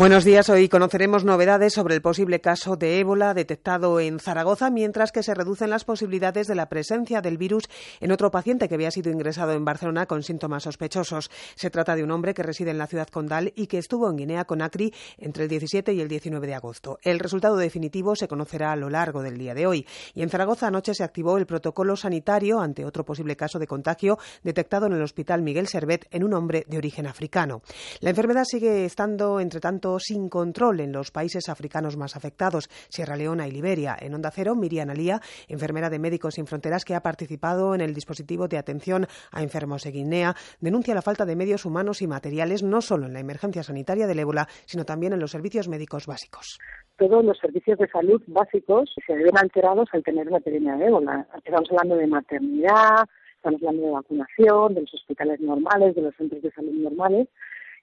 Buenos días. Hoy conoceremos novedades sobre el posible caso de ébola detectado en Zaragoza, mientras que se reducen las posibilidades de la presencia del virus en otro paciente que había sido ingresado en Barcelona con síntomas sospechosos. Se trata de un hombre que reside en la ciudad condal y que estuvo en Guinea Conakry entre el 17 y el 19 de agosto. El resultado definitivo se conocerá a lo largo del día de hoy. Y en Zaragoza anoche se activó el protocolo sanitario ante otro posible caso de contagio detectado en el Hospital Miguel Servet en un hombre de origen africano. La enfermedad sigue estando, entre tanto, sin control en los países africanos más afectados, Sierra Leona y Liberia. En Onda Cero, Miriam Alía, enfermera de Médicos Sin Fronteras que ha participado en el dispositivo de atención a enfermos de Guinea, denuncia la falta de medios humanos y materiales no solo en la emergencia sanitaria del ébola, sino también en los servicios médicos básicos. Todos los servicios de salud básicos se ven alterados al tener una epidemia de ébola. Estamos hablando de maternidad, estamos hablando de vacunación, de los hospitales normales, de los centros de salud normales,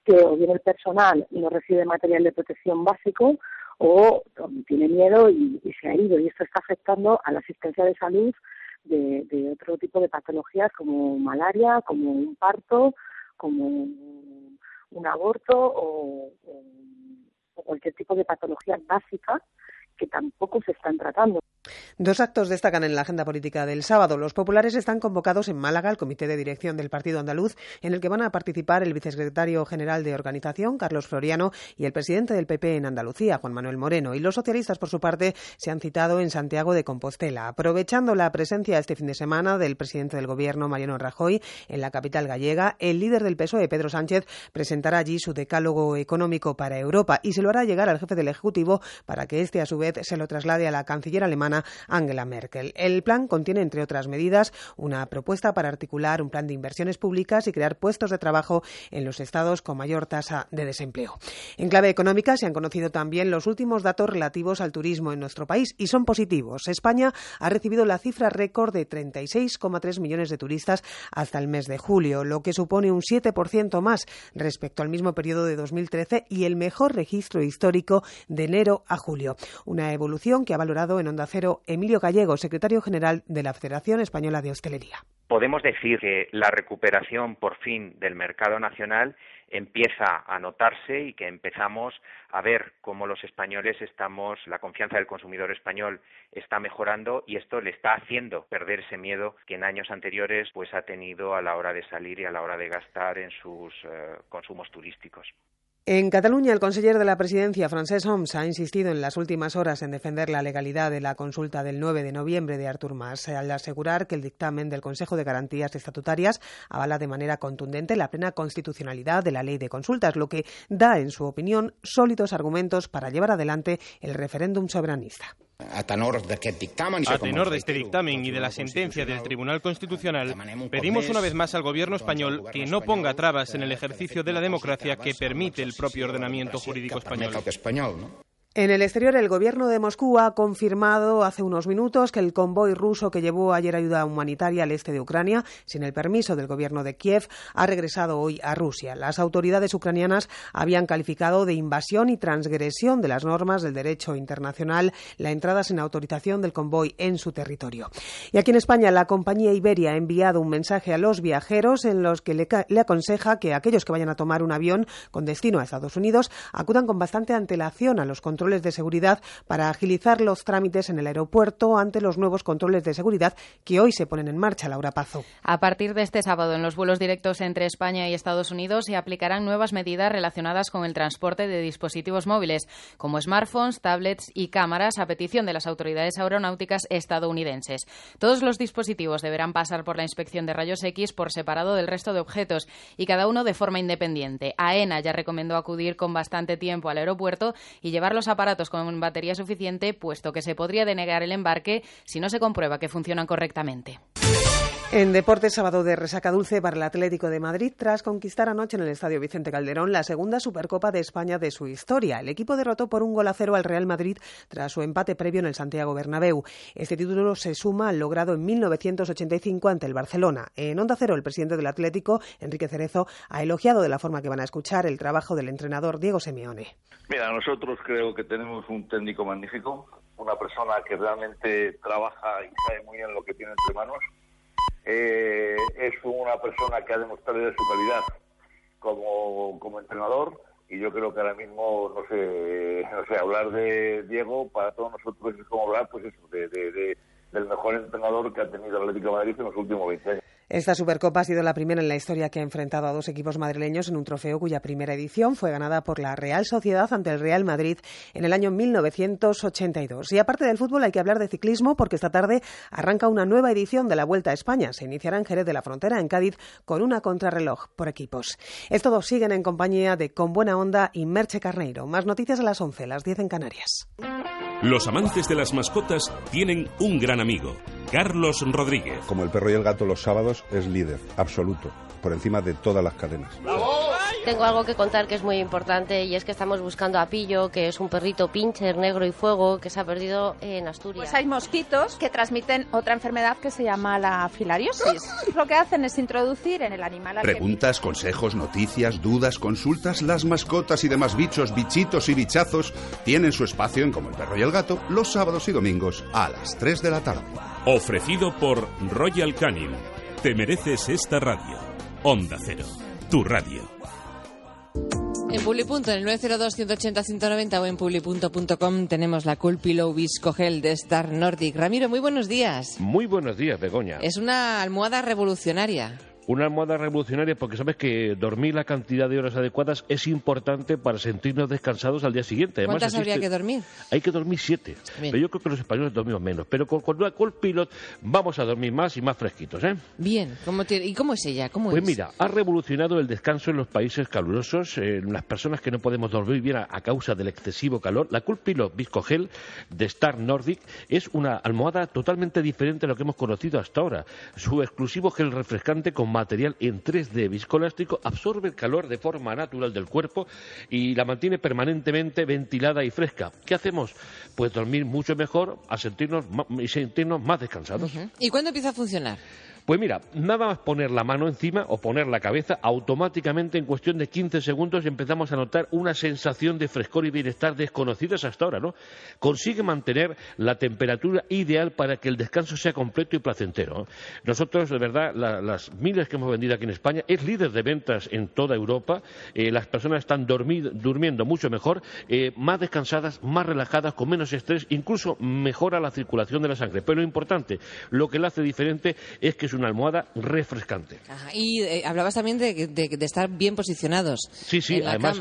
que o bien el personal no recibe material de protección básico o tiene miedo y, se ha ido. Y esto está afectando a la asistencia de salud de, otro tipo de patologías como malaria, como un parto, como un aborto o, o cualquier tipo de patología básica que tampoco se están tratando. Dos actos destacan en la agenda política del sábado. Los populares están convocados en Málaga al comité de dirección del Partido Andaluz, en el que van a participar el vicesecretario general de organización, Carlos Floriano, y el presidente del PP en Andalucía, Juan Manuel Moreno. Y los socialistas, por su parte, se han citado en Santiago de Compostela. Aprovechando la presencia este fin de semana del presidente del Gobierno, Mariano Rajoy, en la capital gallega, el líder del PSOE, Pedro Sánchez, presentará allí su decálogo económico para Europa y se lo hará llegar al jefe del Ejecutivo para que éste, a su vez, se lo traslade a la canciller alemana Angela Merkel. El plan contiene, entre otras medidas, una propuesta para articular un plan de inversiones públicas y crear puestos de trabajo en los estados con mayor tasa de desempleo. En clave económica se han conocido también los últimos datos relativos al turismo en nuestro país y son positivos. España ha recibido la cifra récord de 36,3 millones de turistas hasta el mes de julio, lo que supone un 7% más respecto al mismo periodo de 2013 y el mejor registro histórico de enero a julio. Evolución que ha valorado en Onda Cero Emilio Gallego, secretario general de la Federación Española de Hostelería. Podemos decir que la recuperación por fin del mercado nacional empieza a notarse y que empezamos a ver cómo los españoles estamos, la confianza del consumidor español está mejorando y esto le está haciendo perder ese miedo que en años anteriores pues ha tenido a la hora de salir y a la hora de gastar en sus eh, consumos turísticos. En Cataluña, el conseller de la presidencia, Francesc Homs, ha insistido en las últimas horas en defender la legalidad de la consulta del 9 de noviembre de Artur Mas, al asegurar que el dictamen del Consejo de Garantías Estatutarias avala de manera contundente la plena constitucionalidad de la ley de consultas, lo que da, en su opinión, sólidos argumentos para llevar adelante el referéndum soberanista. A tenor de este dictamen y de la sentencia del Tribunal Constitucional, pedimos una vez más al Gobierno español que no ponga trabas en el ejercicio de la democracia que permite el propio ordenamiento jurídico español. En el exterior, el gobierno de Moscú ha confirmado hace unos minutos que el convoy ruso que llevó ayer ayuda humanitaria al este de Ucrania, sin el permiso del gobierno de Kiev, ha regresado hoy a Rusia. Las autoridades ucranianas habían calificado de invasión y transgresión de las normas del derecho internacional la entrada sin autorización del convoy en su territorio. Y aquí en España, la compañía Iberia ha enviado un mensaje a los viajeros en los que le, le aconseja que aquellos que vayan a tomar un avión con destino a Estados Unidos acudan con bastante antelación a los controles de seguridad para agilizar los trámites en el aeropuerto ante los nuevos controles de seguridad que hoy se ponen en marcha, Laura Pazo. A partir de este sábado, en los vuelos directos entre España y Estados Unidos se aplicarán nuevas medidas relacionadas con el transporte de dispositivos móviles, como smartphones, tablets y cámaras, a petición de las autoridades aeronáuticas estadounidenses. Todos los dispositivos deberán pasar por la inspección de rayos X por separado del resto de objetos y cada uno de forma independiente. AENA ya recomendó acudir con bastante tiempo al aeropuerto y llevarlos a aparatos con batería suficiente, puesto que se podría denegar el embarque si no se comprueba que funcionan correctamente. En deportes, sábado de resaca dulce para el Atlético de Madrid tras conquistar anoche en el Estadio Vicente Calderón la segunda Supercopa de España de su historia. El equipo derrotó por un gol a cero al Real Madrid tras su empate previo en el Santiago Bernabéu. Este título se suma al logrado en 1985 ante el Barcelona. En Onda Cero, el presidente del Atlético, Enrique Cerezo, ha elogiado de la forma que van a escuchar el trabajo del entrenador Diego Simeone. Mira, nosotros creo que tenemos un técnico magnífico, una persona que realmente trabaja y sabe muy bien lo que tiene entre manos eh, es una persona que ha demostrado su calidad como, como entrenador y yo creo que ahora mismo, no sé, no sé, hablar de Diego para todos nosotros es como hablar, pues eso, de, de, del mejor entrenador que ha tenido el Atlético Madrid en los últimos 20 años. Esta Supercopa ha sido la primera en la historia que ha enfrentado a dos equipos madrileños en un trofeo cuya primera edición fue ganada por la Real Sociedad ante el Real Madrid en el año 1982. Y aparte del fútbol hay que hablar de ciclismo porque esta tarde arranca una nueva edición de la Vuelta a España. Se iniciará en Jerez de la Frontera, en Cádiz, con una contrarreloj por equipos. Estos dos siguen en compañía de Con Buena Onda y Merche Carneiro. Más noticias a las 11, las 10 en Canarias. Los amantes de las mascotas tienen un gran amigo, Carlos Rodríguez. Como el perro y el gato los sábados es líder, absoluto, por encima de todas las cadenas. Tengo algo que contar que es muy importante y es que estamos buscando a Pillo, que es un perrito pincher negro y fuego que se ha perdido en Asturias. Pues hay mosquitos que transmiten otra enfermedad que se llama la filariosis. Lo que hacen es introducir en el animal... Preguntas, consejos, noticias, dudas, consultas, las mascotas y demás bichos, bichitos y bichazos tienen su espacio en Como el perro y el gato los sábados y domingos a las 3 de la tarde. Ofrecido por Royal Canin. Te mereces esta radio. Onda Cero, tu radio. En Publipunto, en el 902-180-190 o en publipunto.com tenemos la Cool Pillow Visco Gel de Star Nordic. Ramiro, muy buenos días. Muy buenos días, Begoña. Es una almohada revolucionaria una almohada revolucionaria porque sabes que dormir la cantidad de horas adecuadas es importante para sentirnos descansados al día siguiente. ¿Cuántas habría que dormir? Hay que dormir siete. Pero yo creo que los españoles dormimos menos. Pero con, con una Cold Pilot vamos a dormir más y más fresquitos, ¿eh? Bien. ¿Y cómo es ella? ¿Cómo pues mira, ha revolucionado el descanso en los países calurosos, en las personas que no podemos dormir bien a, causa del excesivo calor. La Cold Pilot Viscogel de Star Nordic es una almohada totalmente diferente a lo que hemos conocido hasta ahora. Su exclusivo gel refrescante con material en 3D viscoelástico absorbe el calor de forma natural del cuerpo y la mantiene permanentemente ventilada y fresca. ¿Qué hacemos? Pues dormir mucho mejor a sentirnos y sentirnos más descansados. ¿Y cuándo empieza a funcionar? Pues mira, nada más poner la mano encima o poner la cabeza, automáticamente en cuestión de 15 segundos empezamos a notar una sensación de frescor y bienestar desconocidas hasta ahora, ¿no? Consigue mantener la temperatura ideal para que el descanso sea completo y placentero. Nosotros, de verdad, las miles que hemos vendido aquí en España, es líder de ventas en toda Europa. Eh, las personas están durmiendo mucho mejor, eh, más descansadas, más relajadas, con menos estrés, incluso mejora la circulación de la sangre. Pero lo importante, lo que la hace diferente es que su una almohada refrescante. Y eh, hablabas también de, estar bien posicionados. Sí, sí, además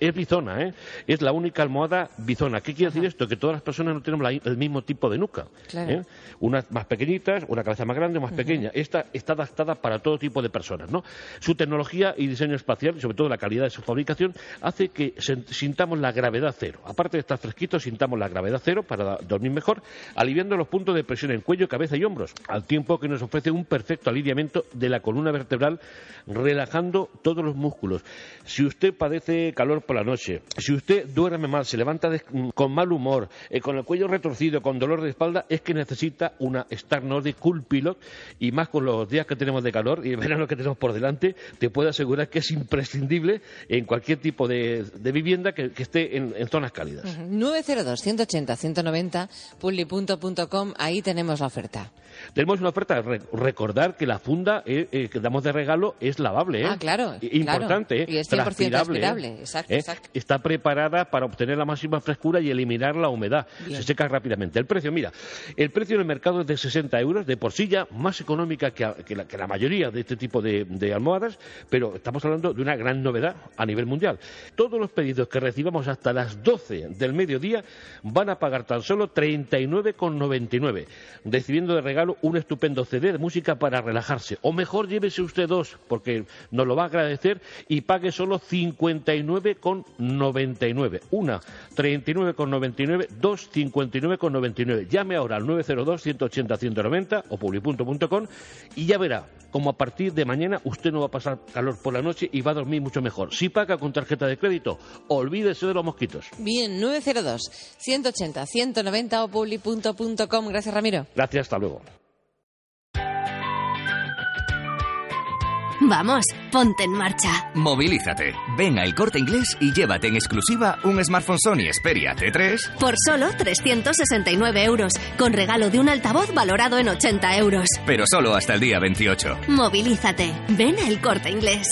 es, bizona, ¿eh? es la única almohada bizona. ¿Qué quiere decir esto? Que todas las personas no tenemos el mismo tipo de nuca. ¿eh? Unas más pequeñitas, una cabeza más grande, más pequeña. Esta está adaptada para todo tipo de personas. ¿no? Su tecnología y diseño espacial, y sobre todo la calidad de su fabricación, hace que sintamos la gravedad cero. Aparte de estar fresquitos, sintamos la gravedad cero para dormir mejor, aliviando los puntos de presión en cuello, cabeza y hombros, al tiempo que nos ofrece un perfecto alineamiento de la columna vertebral, relajando todos los músculos. Si usted padece calor por la noche, si usted duerme mal, se levanta con mal humor, eh, con el cuello retorcido, con dolor de espalda, es que necesita una Star Nordic Cool Pilot y más con los días que tenemos de calor y el verano que tenemos por delante, te puedo asegurar que es imprescindible en cualquier tipo de, vivienda que, esté en, zonas cálidas. 902 180 190 pulli.com, ahí tenemos la oferta. Tenemos una oferta, recordar que la funda eh, eh, que damos de regalo es lavable. ¿eh? Ah, claro. Importante, Y es 100% transpirable. Exacto, exacto. Está preparada para obtener la máxima frescura y eliminar la humedad. Se seca rápidamente. El precio, mira, el precio en el mercado es de 60 euros, de por sí ya más económica que, la, mayoría de este tipo de, de, almohadas, pero estamos hablando de una gran novedad a nivel mundial. Todos los pedidos que recibamos hasta las 12 del mediodía van a pagar tan solo 39,99, recibiendo de regalo un estupendo CD de música para relajarse. O mejor, llévese usted dos, porque nos lo va a agradecer y pague solo 59,99. Una, 39,99, dos, 59,99. Llame ahora al 902-180-190 o publi.com y ya verá como a partir de mañana usted no va a pasar calor por la noche y va a dormir mucho mejor. Si paga con tarjeta de crédito, olvídese de los mosquitos. Bien, 902 180 190 o publi.com. Gracias, Ramiro. Gracias, hasta luego. Vamos, ponte en marcha. Movilízate. Ven al corte inglés y llévate en exclusiva un smartphone Sony Xperia T3 por solo 369 euros, con regalo de un altavoz valorado en 80 euros. Pero solo hasta el día 28. Movilízate. Ven al corte inglés.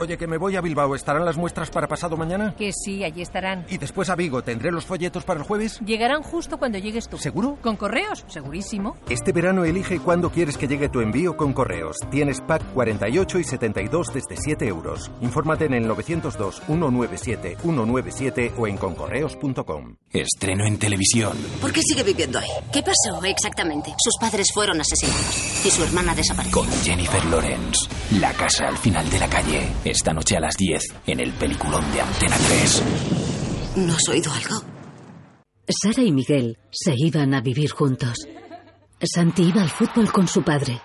Oye, que me voy a Bilbao. ¿Estarán las muestras para pasado mañana? Que sí, allí estarán. ¿Y después a Vigo? ¿Tendré los folletos para el jueves? Llegarán justo cuando llegues tú. ¿Seguro? ¿Con correos? Segurísimo. Este verano elige cuándo quieres que llegue tu envío con correos. Tienes pack 48 y 72 desde 7 euros. Infórmate en el 902-197-197 o en concorreos.com. Estreno en televisión. ¿Por qué sigue viviendo ahí? ¿Qué pasó exactamente? Sus padres fueron asesinados y su hermana desapareció. Con Jennifer Lawrence. La casa al final de la calle. Esta noche a las 10 en el peliculón de Antena 3. ¿No has oído algo? Sara y Miguel se iban a vivir juntos. Santi iba al fútbol con su padre.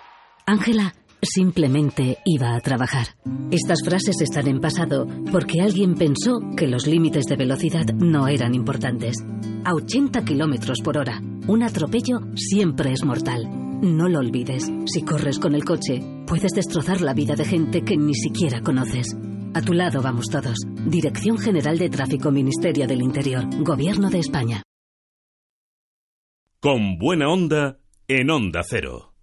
Ángela simplemente iba a trabajar. Estas frases están en pasado porque alguien pensó que los límites de velocidad no eran importantes. A 80 kilómetros por hora, un atropello siempre es mortal. No lo olvides. Si corres con el coche, puedes destrozar la vida de gente que ni siquiera conoces. A tu lado vamos todos. Dirección General de Tráfico, Ministerio del Interior, Gobierno de España. Con buena onda, en Onda Cero.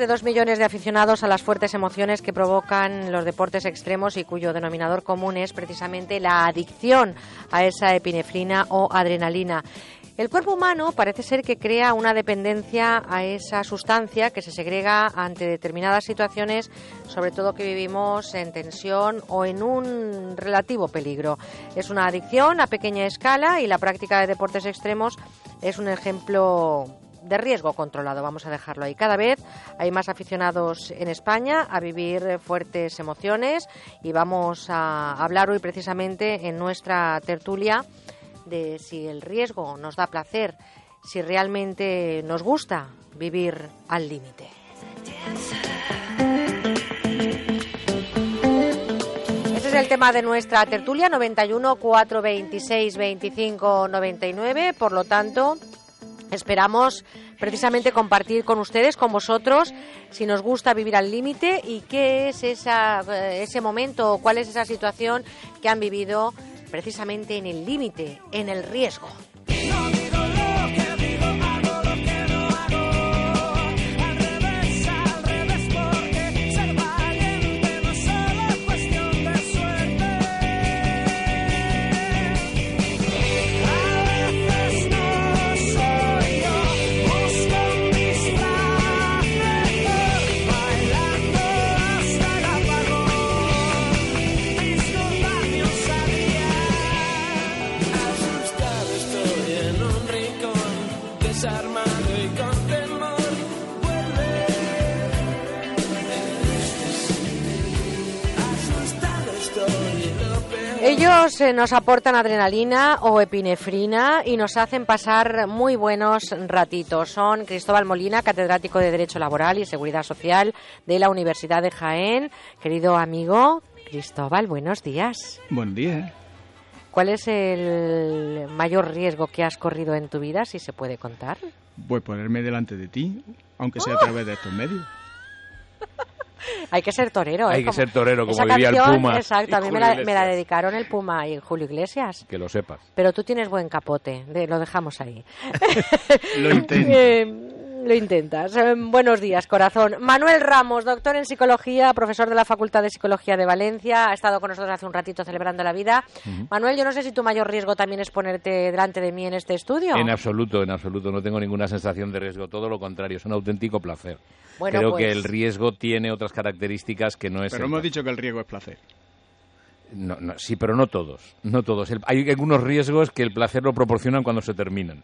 De dos millones de aficionados a las fuertes emociones que provocan los deportes extremos y cuyo denominador común es precisamente la adicción a esa epinefrina o adrenalina. El cuerpo humano parece ser que crea una dependencia a esa sustancia que se segrega ante determinadas situaciones, sobre todo que vivimos en tensión o en un relativo peligro. Es una adicción a pequeña escala y la práctica de deportes extremos es un ejemplo de riesgo controlado, vamos a dejarlo ahí. Cada vez hay más aficionados en España a vivir fuertes emociones y vamos a hablar hoy precisamente en nuestra tertulia de si el riesgo nos da placer, si realmente nos gusta vivir al límite. Este es el tema de nuestra tertulia 91 426 25 99, por lo tanto, Esperamos precisamente compartir con ustedes, con vosotros, si nos gusta vivir al límite y qué es esa, eh, ese momento o cuál es esa situación que han vivido precisamente en el límite, en el riesgo. Eh, nos aportan adrenalina o epinefrina y nos hacen pasar muy buenos ratitos. Son Cristóbal Molina, catedrático de Derecho Laboral y Seguridad Social de la Universidad de Jaén. Querido amigo Cristóbal, buenos días. Buen día. ¿Cuál es el mayor riesgo que has corrido en tu vida, si se puede contar? Pues ponerme delante de ti, aunque sea a través de estos medios. Hay que ser torero. ¿eh? Hay que ser torero, como diría el Puma. Exacto, a mí me la, dedicaron el Puma y Julio Iglesias. Que lo sepas. Pero tú tienes buen capote, lo dejamos ahí. lo intento. Eh, lo intentas. Eh, buenos días, corazón. Manuel Ramos, doctor en psicología, profesor de la Facultad de Psicología de Valencia, ha estado con nosotros hace un ratito celebrando la vida. Manuel, yo no sé si tu mayor riesgo también es ponerte delante de mí en este estudio. En absoluto, en absoluto. No tengo ninguna sensación de riesgo. Todo lo contrario, es un auténtico placer. Creo que el pues riesgo tiene otras características que no es. Pero hemos dicho que el riesgo es placer. No, sí, pero no todos. No todos. hay algunos riesgos que el placer lo proporcionan cuando se terminan.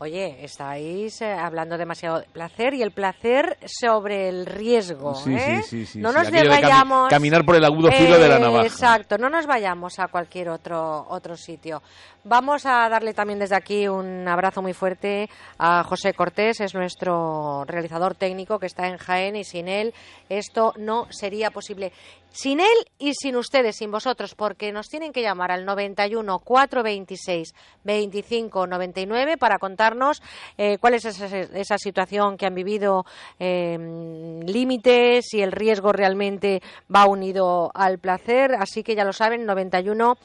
Oye, estáis eh, hablando demasiado de placer y el placer sobre el riesgo. Sí, ¿eh? sí, sí, No nos vayamos. caminar por el agudo filo de la navaja. Exacto, no nos vayamos a cualquier otro, otro sitio. Vamos a darle también desde aquí un abrazo muy fuerte a José Cortés, es nuestro realizador técnico que está en Jaén y sin él esto no sería posible. Sin él y sin ustedes, sin vosotros, porque nos tienen que llamar al 91 426 25 99 para contarnos eh, cuál es esa, situación que han vivido, em, límites, y el riesgo realmente va unido al placer. Así que ya lo saben, 91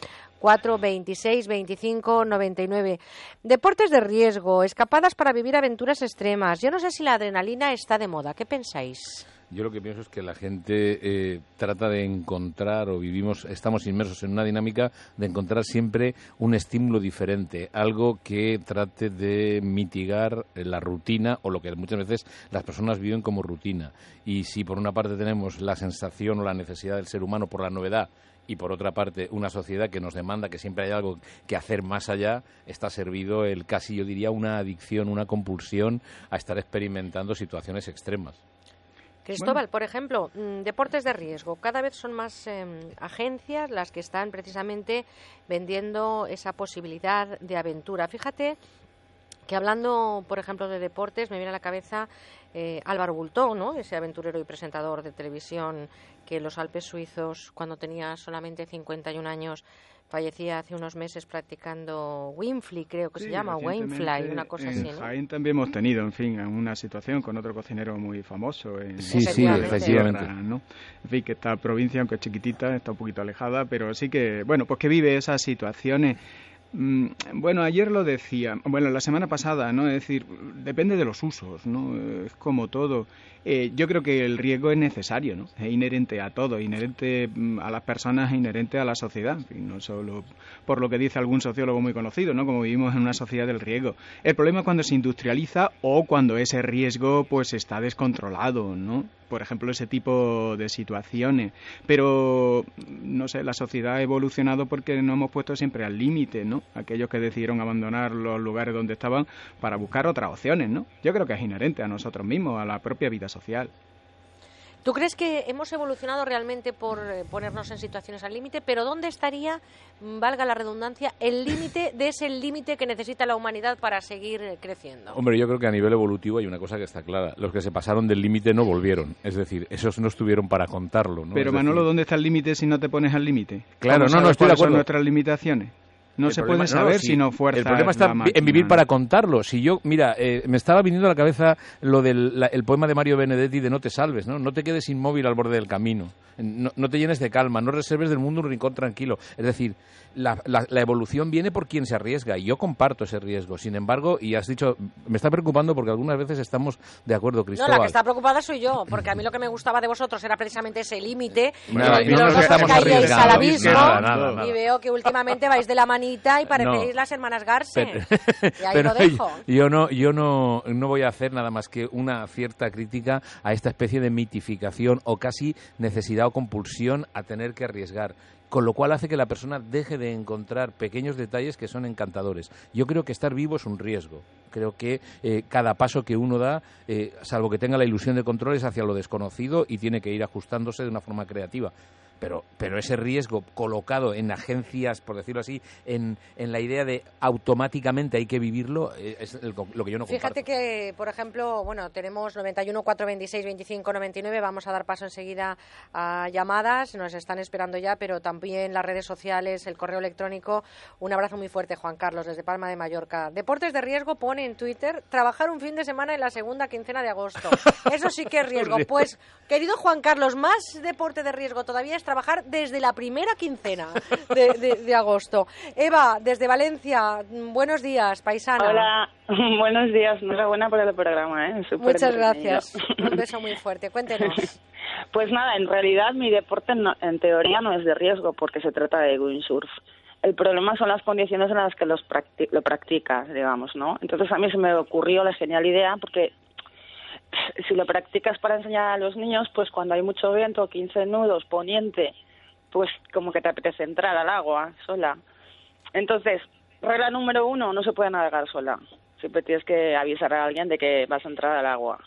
4, 26, 25, 99. Deportes de riesgo, escapadas para vivir aventuras extremas. Yo no sé si la adrenalina está de moda. ¿Qué pensáis? Yo lo que pienso es que la gente eh, trata de encontrar o vivimos, estamos inmersos en una dinámica de encontrar siempre un estímulo diferente, algo que trate de mitigar la rutina o lo que muchas veces las personas viven como rutina. Y si por una parte tenemos la sensación o la necesidad del ser humano por la novedad y por otra parte una sociedad que nos demanda que siempre hay algo que hacer más allá, está servido el casi yo diría una adicción, una compulsión a estar experimentando situaciones extremas. Cristóbal, por ejemplo, mm, deportes de riesgo. Cada vez son más em, agencias las que están precisamente vendiendo esa posibilidad de aventura. Fíjate que hablando, por ejemplo, de deportes, me viene a la cabeza eh, Álvaro Bultó, ¿no? ese aventurero y presentador de televisión que en los Alpes suizos, cuando tenía solamente 51 años, fallecía hace unos meses practicando Winfly, creo que se llama, Winfly, una cosa en así. ¿no? Jaén también hemos tenido, en fin, una situación con otro cocinero muy famoso. En sí, sí, efectivamente. ¿no? En fin, que esta provincia, aunque es chiquitita, está un poquito alejada, pero sí que, bueno, pues que vive esas situaciones bueno, ayer lo decía, bueno, la semana pasada, ¿no? Es decir, depende de los usos, ¿no? Es como todo. Eh, yo creo que el riesgo es necesario, ¿no? Es inherente a todo, inherente mm, a las personas, inherente a la sociedad, no solo por lo que dice algún sociólogo muy conocido, ¿no? Como vivimos en una sociedad del riesgo. El problema es cuando se industrializa o cuando ese riesgo pues está descontrolado, ¿no? Por ejemplo, ese tipo de situaciones. Pero, no sé, la sociedad ha evolucionado porque nos hemos puesto siempre al límite, ¿no? Aquellos que decidieron abandonar los lugares donde estaban para buscar otras opciones, ¿no? Yo creo que es inherente a nosotros mismos, a la propia vida social. ¿Tú crees que hemos evolucionado realmente por eh, ponernos en situaciones al límite? Pero ¿dónde estaría, mm, valga la redundancia, el límite de ese límite que necesita la humanidad para seguir eh, creciendo? Hombre, yo creo que a nivel evolutivo hay una cosa que está clara. Los que se pasaron del límite no volvieron. Es decir, esos no estuvieron para contarlo. ¿no? Pero Manolo, ¿dónde está el límite si no te pones al límite? Claro, no, no estoy de acuerdo. nuestras limitaciones? No se puede saber si, no fuerza. El problema está en vivir para contarlo. Si yo, mira, eh, me estaba viniendo a la cabeza lo del el poema de Mario Benedetti de No te salves, ¿no? No te quedes inmóvil al borde del camino. No, no te llenes de calma, no reserves del mundo un rincón tranquilo. Es decir, la, la, evolución viene por quien se arriesga y yo comparto ese riesgo. Sin embargo, y has dicho, me está preocupando porque algunas veces estamos de acuerdo, Cristóbal. No, la que está preocupada soy yo, porque a mí lo que me gustaba de vosotros era precisamente ese límite. y no, nos estamos arriesgando. al abismo y veo que últimamente vais de la y parecéis las hermanas Garce. y ahí lo dejo. Yo no, yo no, no voy a hacer nada más que una cierta crítica a esta especie de mitificación o casi necesidad o compulsión a tener que arriesgar con lo cual hace que la persona deje de encontrar pequeños detalles que son encantadores. Yo creo que estar vivo es un riesgo. Creo que eh, cada paso que uno da, eh, salvo que tenga la ilusión de control, es hacia lo desconocido y tiene que ir ajustándose de una forma creativa pero, pero ese riesgo colocado en agencias, por decirlo así, en, en la idea de automáticamente hay que vivirlo, eh, es lo que yo no Fíjate que, por ejemplo, bueno, tenemos 91 426 25 99, vamos a dar paso enseguida a llamadas, nos están esperando ya, pero también las redes sociales, el correo electrónico. Un abrazo muy fuerte, Juan Carlos, desde Palma de Mallorca. Deportes de riesgo pone en Twitter trabajar un fin de semana en la segunda quincena de agosto. Eso sí que es riesgo. Pues, querido Juan Carlos, más deporte de riesgo todavía es trabajar desde la primera quincena de, agosto. Eva, desde Valencia, buenos días, paisana. Hola, buenos días, enhorabuena por el programa. ¿eh? Muchas gracias, un beso muy fuerte, cuéntenos. Pues nada, en realidad mi deporte en teoría no es de riesgo porque se trata de windsurf. El problema son las condiciones en las que los lo practicas, digamos, ¿no? Entonces a mí se me ocurrió la genial idea porque si lo practicas para enseñar a los niños, pues cuando hay mucho viento, 15 nudos, poniente, pues como que te apetece entrar al agua sola. Entonces, regla número uno, no se puede navegar sola. Siempre tienes que avisar a alguien de que vas a entrar al agua.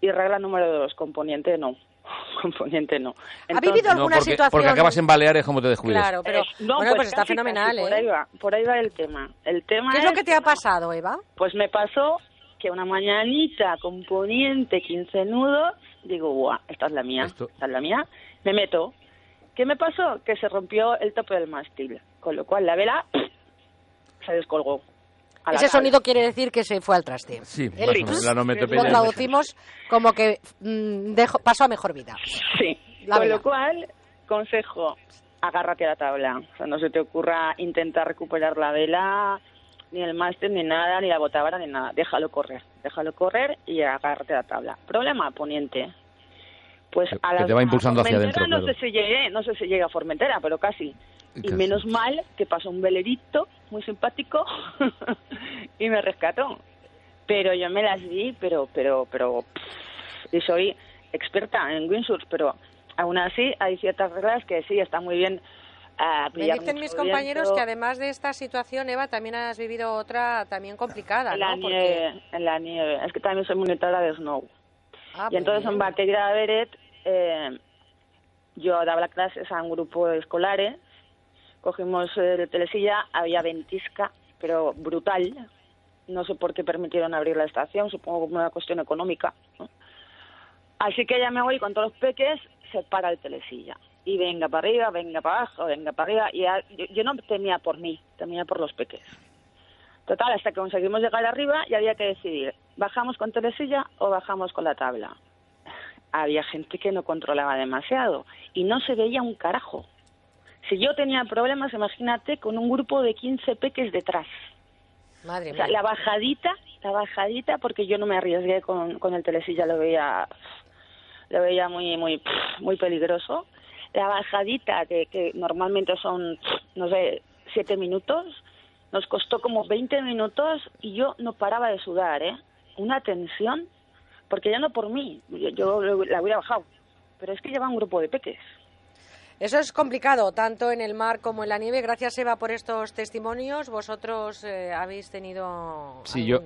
Y regla número dos, componente no. componente no. ¿Ha vivido alguna porque, situación? Porque acabas en Baleares como te descuides. Claro, pero Eh, no, bueno, pues, está casi, fenomenal, casi, ¿eh? Por ahí, va, por ahí va el tema. El tema ¿Qué es lo que te ha pasado, Eva? Pues me pasó que una mañanita con poniente 15 nudos, digo, guau, esta es la mía, esta es la mía, me meto. ¿Qué me pasó? Que se rompió el tope del mástil, con lo cual la vela se descolgó. a la Ese sonido quiere decir que se fue al traste. Sí, El más la Lo onomatopeya. traducimos como que mm, dejó- pasó a mejor vida. Sí, La con vela. lo cual, consejo, agárrate a la tabla. O sea, no se te ocurra intentar recuperar la vela, ni el máster, ni nada, ni la botavara, ni nada. Déjalo correr, déjalo correr y agárrate la tabla. Problema, poniente. Pues Que- a la te va a impulsando hacia adentro, No claro. sé si llegué, no sé si llegué a Formentera, pero casi. Y Casi. menos mal que pasó un velerito muy simpático y me rescató. Pero yo me las vi, pero, pero, pero, pff, y soy experta en windsurf, pero aún así hay ciertas reglas que sí, está muy bien. Me dicen mis compañeros viento. que además de esta situación, Eva, también has vivido otra también complicada, en la ¿no? Porque- nieve, en la nieve. Es que también soy monitora de snow. Ah, y entonces muy en bien. Baqueira de Beret eh, yo daba clases a un grupo de escolares, cogimos de telesilla, había ventisca, pero brutal. No sé por qué permitieron abrir la estación, supongo que por una cuestión económica. ¿no? Así que ya me voy con todos los peques, se para el telesilla. Y venga para arriba, venga para abajo, venga para arriba. Y yo, yo no temía por mí, temía por los peques. Total, hasta que conseguimos llegar arriba y había que decidir, ¿bajamos con telesilla o bajamos con la tabla? Había gente que no controlaba demasiado y no se veía un carajo. Si yo tenía problemas, imagínate, con un grupo de 15 peques detrás. Madre O sea, mía. la bajadita, la bajadita, porque yo no me arriesgué con, con el telesilla, lo veía, lo veía muy, muy, muy peligroso. La bajadita, que, que normalmente son, no sé, siete minutos, nos costó como 20 minutos y yo no paraba de sudar, ¿eh? Una tensión, porque ya no por mí, yo, yo la hubiera bajado, pero es que lleva un grupo de peques. Eso es complicado, tanto en el mar como en la nieve. Gracias, Eva, por estos testimonios. Vosotros eh, habéis tenido... Sí, yo,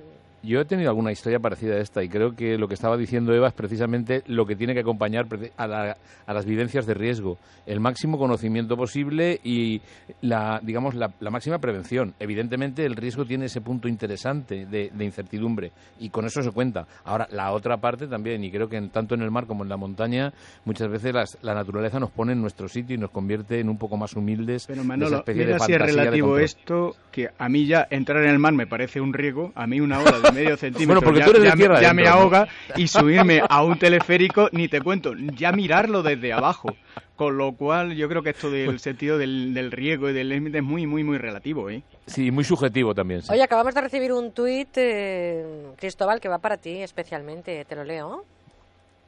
yo he tenido alguna historia parecida a esta y creo que lo que estaba diciendo Eva es precisamente lo que tiene que acompañar a, la- a las vivencias de riesgo. El máximo conocimiento posible y la, digamos, la, la máxima prevención. Evidentemente el riesgo tiene ese punto interesante de, de incertidumbre y con eso se cuenta. Ahora, la otra parte también, y creo que en- tanto en el mar como en la montaña, muchas veces las- la naturaleza nos pone en nuestro sitio y nos convierte en un poco más humildes. Pero de Manolo, especie mira de si es de relativo esto, que a mí ya entrar en el mar me parece un riego, a mí una hora de medio centímetro Bueno, porque ya, tú eres de ya me- tierra ya adentro, me ¿no? ahoga y subirme a un teleférico, ni te cuento, ya mirarlo desde abajo. Con lo cual yo creo que esto del sentido del, del riego y del límite es muy, muy, muy relativo. ¿eh? Sí, muy subjetivo también. sí. Oye, acabamos de recibir un tuit, eh, Cristóbal, que va para ti especialmente. ¿Te lo leo?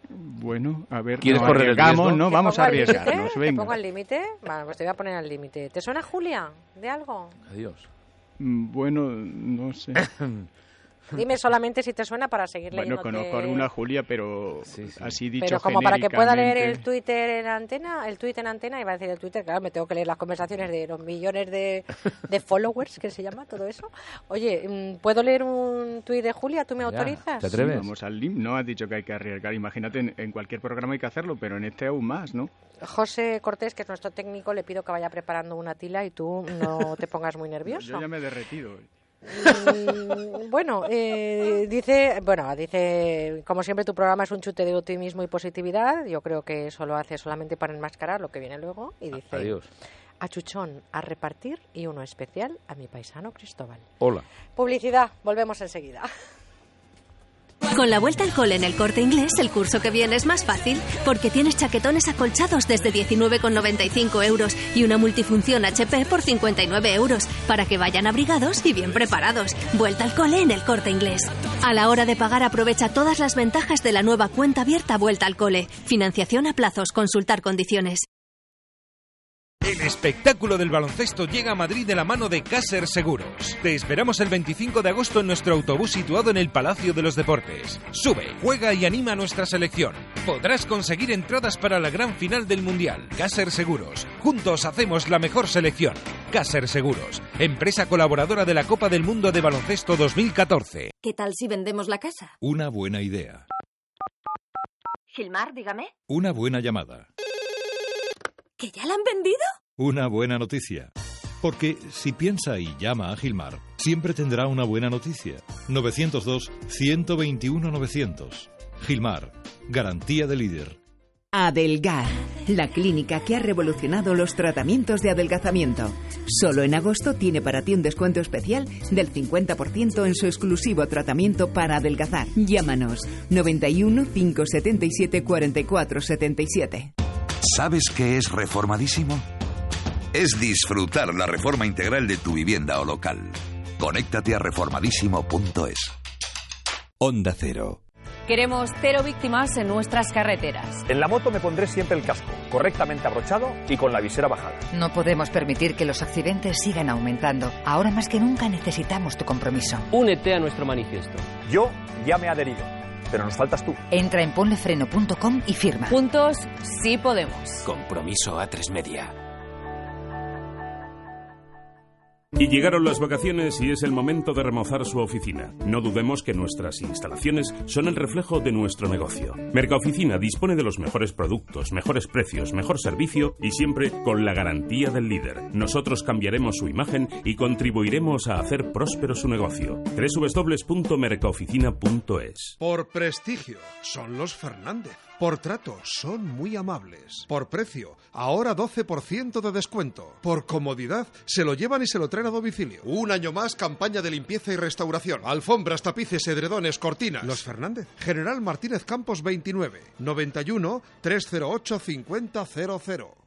Bueno, a ver, ¿Quieres nos correr el arriesgamos, riesgo? ¿no? ¿Te Vamos a arriesgarnos, ¿Te pongo al límite? Vale, pues te voy a poner al límite. ¿Te suena Julia de algo? Adiós. Mm, Bueno, no sé. Dime solamente si te suena para seguir Bueno, leyéndote. conozco alguna Julia, pero así dicho Pero como para que pueda leer el. Twitter en antena, el tweet en antena, iba a decir el Twitter, claro, me tengo que leer las conversaciones de los millones de, de followers, que se llama todo eso. Oye, mm, ¿puedo leer un tuit de Julia? ¿Tú me autorizas? Sí, vamos al lim. No has dicho que hay que arriesgar. Imagínate, en, en cualquier programa hay que hacerlo, pero en este aún más, ¿no? José Cortés, que es nuestro técnico, le pido que vaya preparando una tila y tú no te pongas muy nervioso. Yo ya me he derretido. Bueno, eh, dice, bueno, dice, como siempre tu programa es un chute de optimismo y positividad. Yo creo que eso lo hace solamente para enmascarar lo que viene luego y dice, Adiós. a Chuchón a repartir y uno especial a mi paisano Cristóbal. Hola. Publicidad, volvemos enseguida. Con la vuelta al cole en el corte inglés, el curso que viene es más fácil porque tienes chaquetones acolchados desde 19,95 euros y una multifunción HP por 59 euros para que vayan abrigados y bien preparados. Vuelta al cole en el corte inglés. A la hora de pagar, aprovecha todas las ventajas de la nueva cuenta abierta Vuelta al cole. Financiación a plazos, consultar condiciones. El espectáculo del baloncesto llega a Madrid de la mano de Caser Seguros. Te esperamos el 25 de agosto en nuestro autobús situado en el Palacio de los Deportes. Sube, juega y anima a nuestra selección. Podrás conseguir entradas para la gran final del Mundial. Caser Seguros. Juntos hacemos la mejor selección. Caser Seguros, empresa colaboradora de la Copa del Mundo de Baloncesto 2014. ¿Qué tal si vendemos la casa? Una buena idea. Gilmar, dígame. Una buena llamada. ¿Que ya la han vendido? Una buena noticia. Porque si piensa y llama a Gilmar, siempre tendrá una buena noticia. 902-121-900. Gilmar, garantía de líder. Adelgar, la clínica que ha revolucionado los tratamientos de adelgazamiento. Solo en agosto tiene para ti un descuento especial del 50% en su exclusivo tratamiento para adelgazar. Llámanos 91 577 44 77. ¿Sabes qué es reformadísimo? Es disfrutar la reforma integral de tu vivienda o local. Conéctate a reformadísimo.es. Onda Cero. Queremos cero víctimas en nuestras carreteras. En la moto me pondré siempre el casco, correctamente abrochado y con la visera bajada. No podemos permitir que los accidentes sigan aumentando. Ahora más que nunca necesitamos tu compromiso. Únete a nuestro manifiesto. Yo ya me he adherido, pero nos faltas tú. Entra en ponlefreno.com y firma. Juntos sí podemos. Compromiso a tres media. Y llegaron las vacaciones y es el momento de remozar su oficina. No dudemos que nuestras instalaciones son el reflejo de nuestro negocio. Mercaoficina dispone de los mejores productos, mejores precios, mejor servicio y siempre con la garantía del líder. Nosotros cambiaremos su imagen y contribuiremos a hacer próspero su negocio. www.mercaoficina.es Por prestigio, son los Fernández. Por trato, son muy amables. Por precio, ahora 12% de descuento. Por comodidad, se lo llevan y se lo traen a domicilio. Un año más, campaña de limpieza y restauración. Alfombras, tapices, edredones, cortinas. Los Fernández. General Martínez Campos 29, 91 308 5000.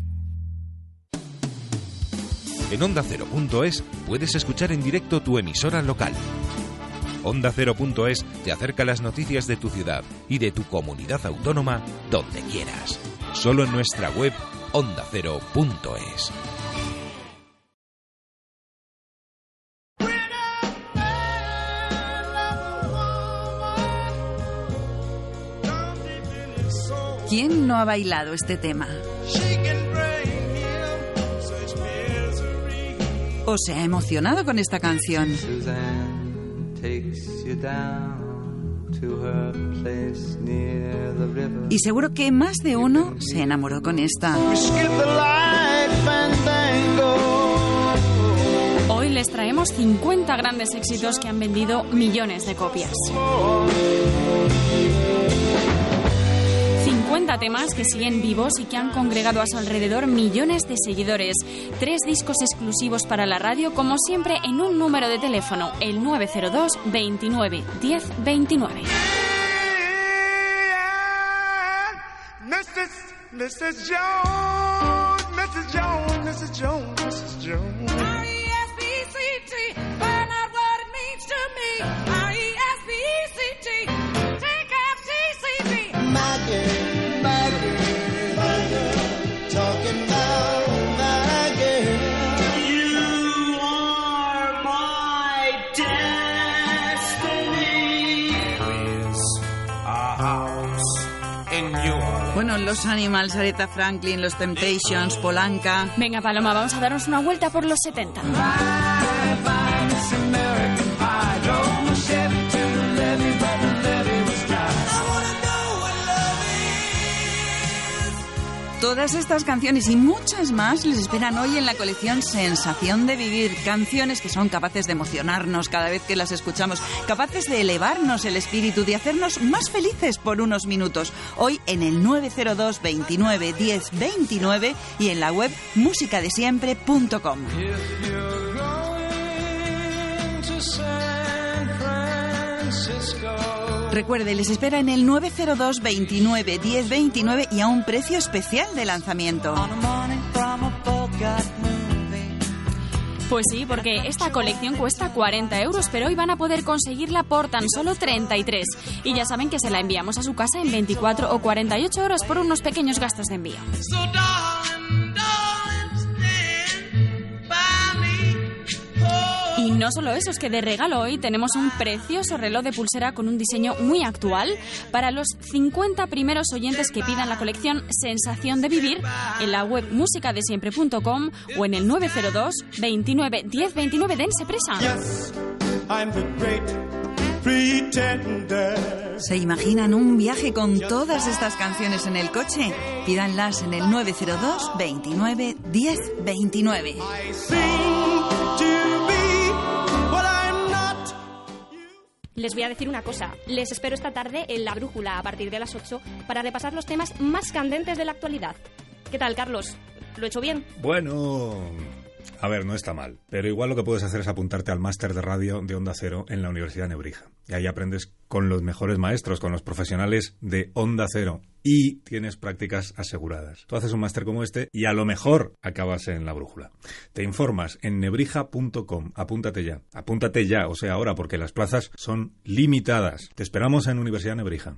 En OndaCero.es puedes escuchar en directo tu emisora local. OndaCero.es te acerca las noticias de tu ciudad y de tu comunidad autónoma donde quieras. Solo en nuestra web OndaCero.es. ¿Quién no ha bailado este tema? ¿O se ha emocionado con esta canción? Y seguro que más de uno se enamoró con esta. Hoy les traemos 50 grandes éxitos que han vendido millones de copias. 50 temas que siguen vivos y que han congregado a su alrededor millones de seguidores. Tres discos exclusivos para la radio, como siempre, en un número de teléfono, el 902 29 10 29. Mrs. Jones, Mrs. Jones, Mrs. Jones, Mrs. Jones. Los Animals, Aretha Franklin, los Temptations, Polanca. Venga, Paloma, vamos a darnos una vuelta por los 70. Todas estas canciones y muchas más les esperan hoy en la colección Sensación de Vivir. Canciones que son capaces de emocionarnos cada vez que las escuchamos, capaces de elevarnos el espíritu, de hacernos más felices por unos minutos. Hoy en el 902 29 10 29 y en la web musicadesiempre.com. Recuerde, les espera en el 902 29 10 29 y a un precio especial de lanzamiento. Pues sí, porque esta colección cuesta 40 euros, pero hoy van a poder conseguirla por tan solo 33. Y ya saben que se la enviamos a su casa en 24 o 48 horas por unos pequeños gastos de envío. Y no solo eso, es que de regalo hoy tenemos un precioso reloj de pulsera con un diseño muy actual para los 50 primeros oyentes que pidan la colección Sensación de Vivir en la web musicadesiempre.com o en el 902 29 10 29 dense presa. ¿Se imaginan un viaje con todas estas canciones en el coche? Pídanlas en el 902 29 10 29. Les voy a decir una cosa. Les espero esta tarde en La Brújula a partir de las 8 para repasar los temas más candentes de la actualidad. ¿Qué tal, Carlos? ¿Lo he hecho bien? Bueno, a ver, no está mal. Pero igual lo que puedes hacer es apuntarte al máster de radio de Onda Cero en la Universidad de Nebrija. Y ahí aprendes con los mejores maestros, con los profesionales de Onda Cero. Y tienes prácticas aseguradas. Tú haces un máster como este y a lo mejor acabas en la brújula. Te informas en nebrija.com. Apúntate ya. Apúntate ya, o sea, ahora, porque las plazas son limitadas. Te esperamos en Universidad Nebrija.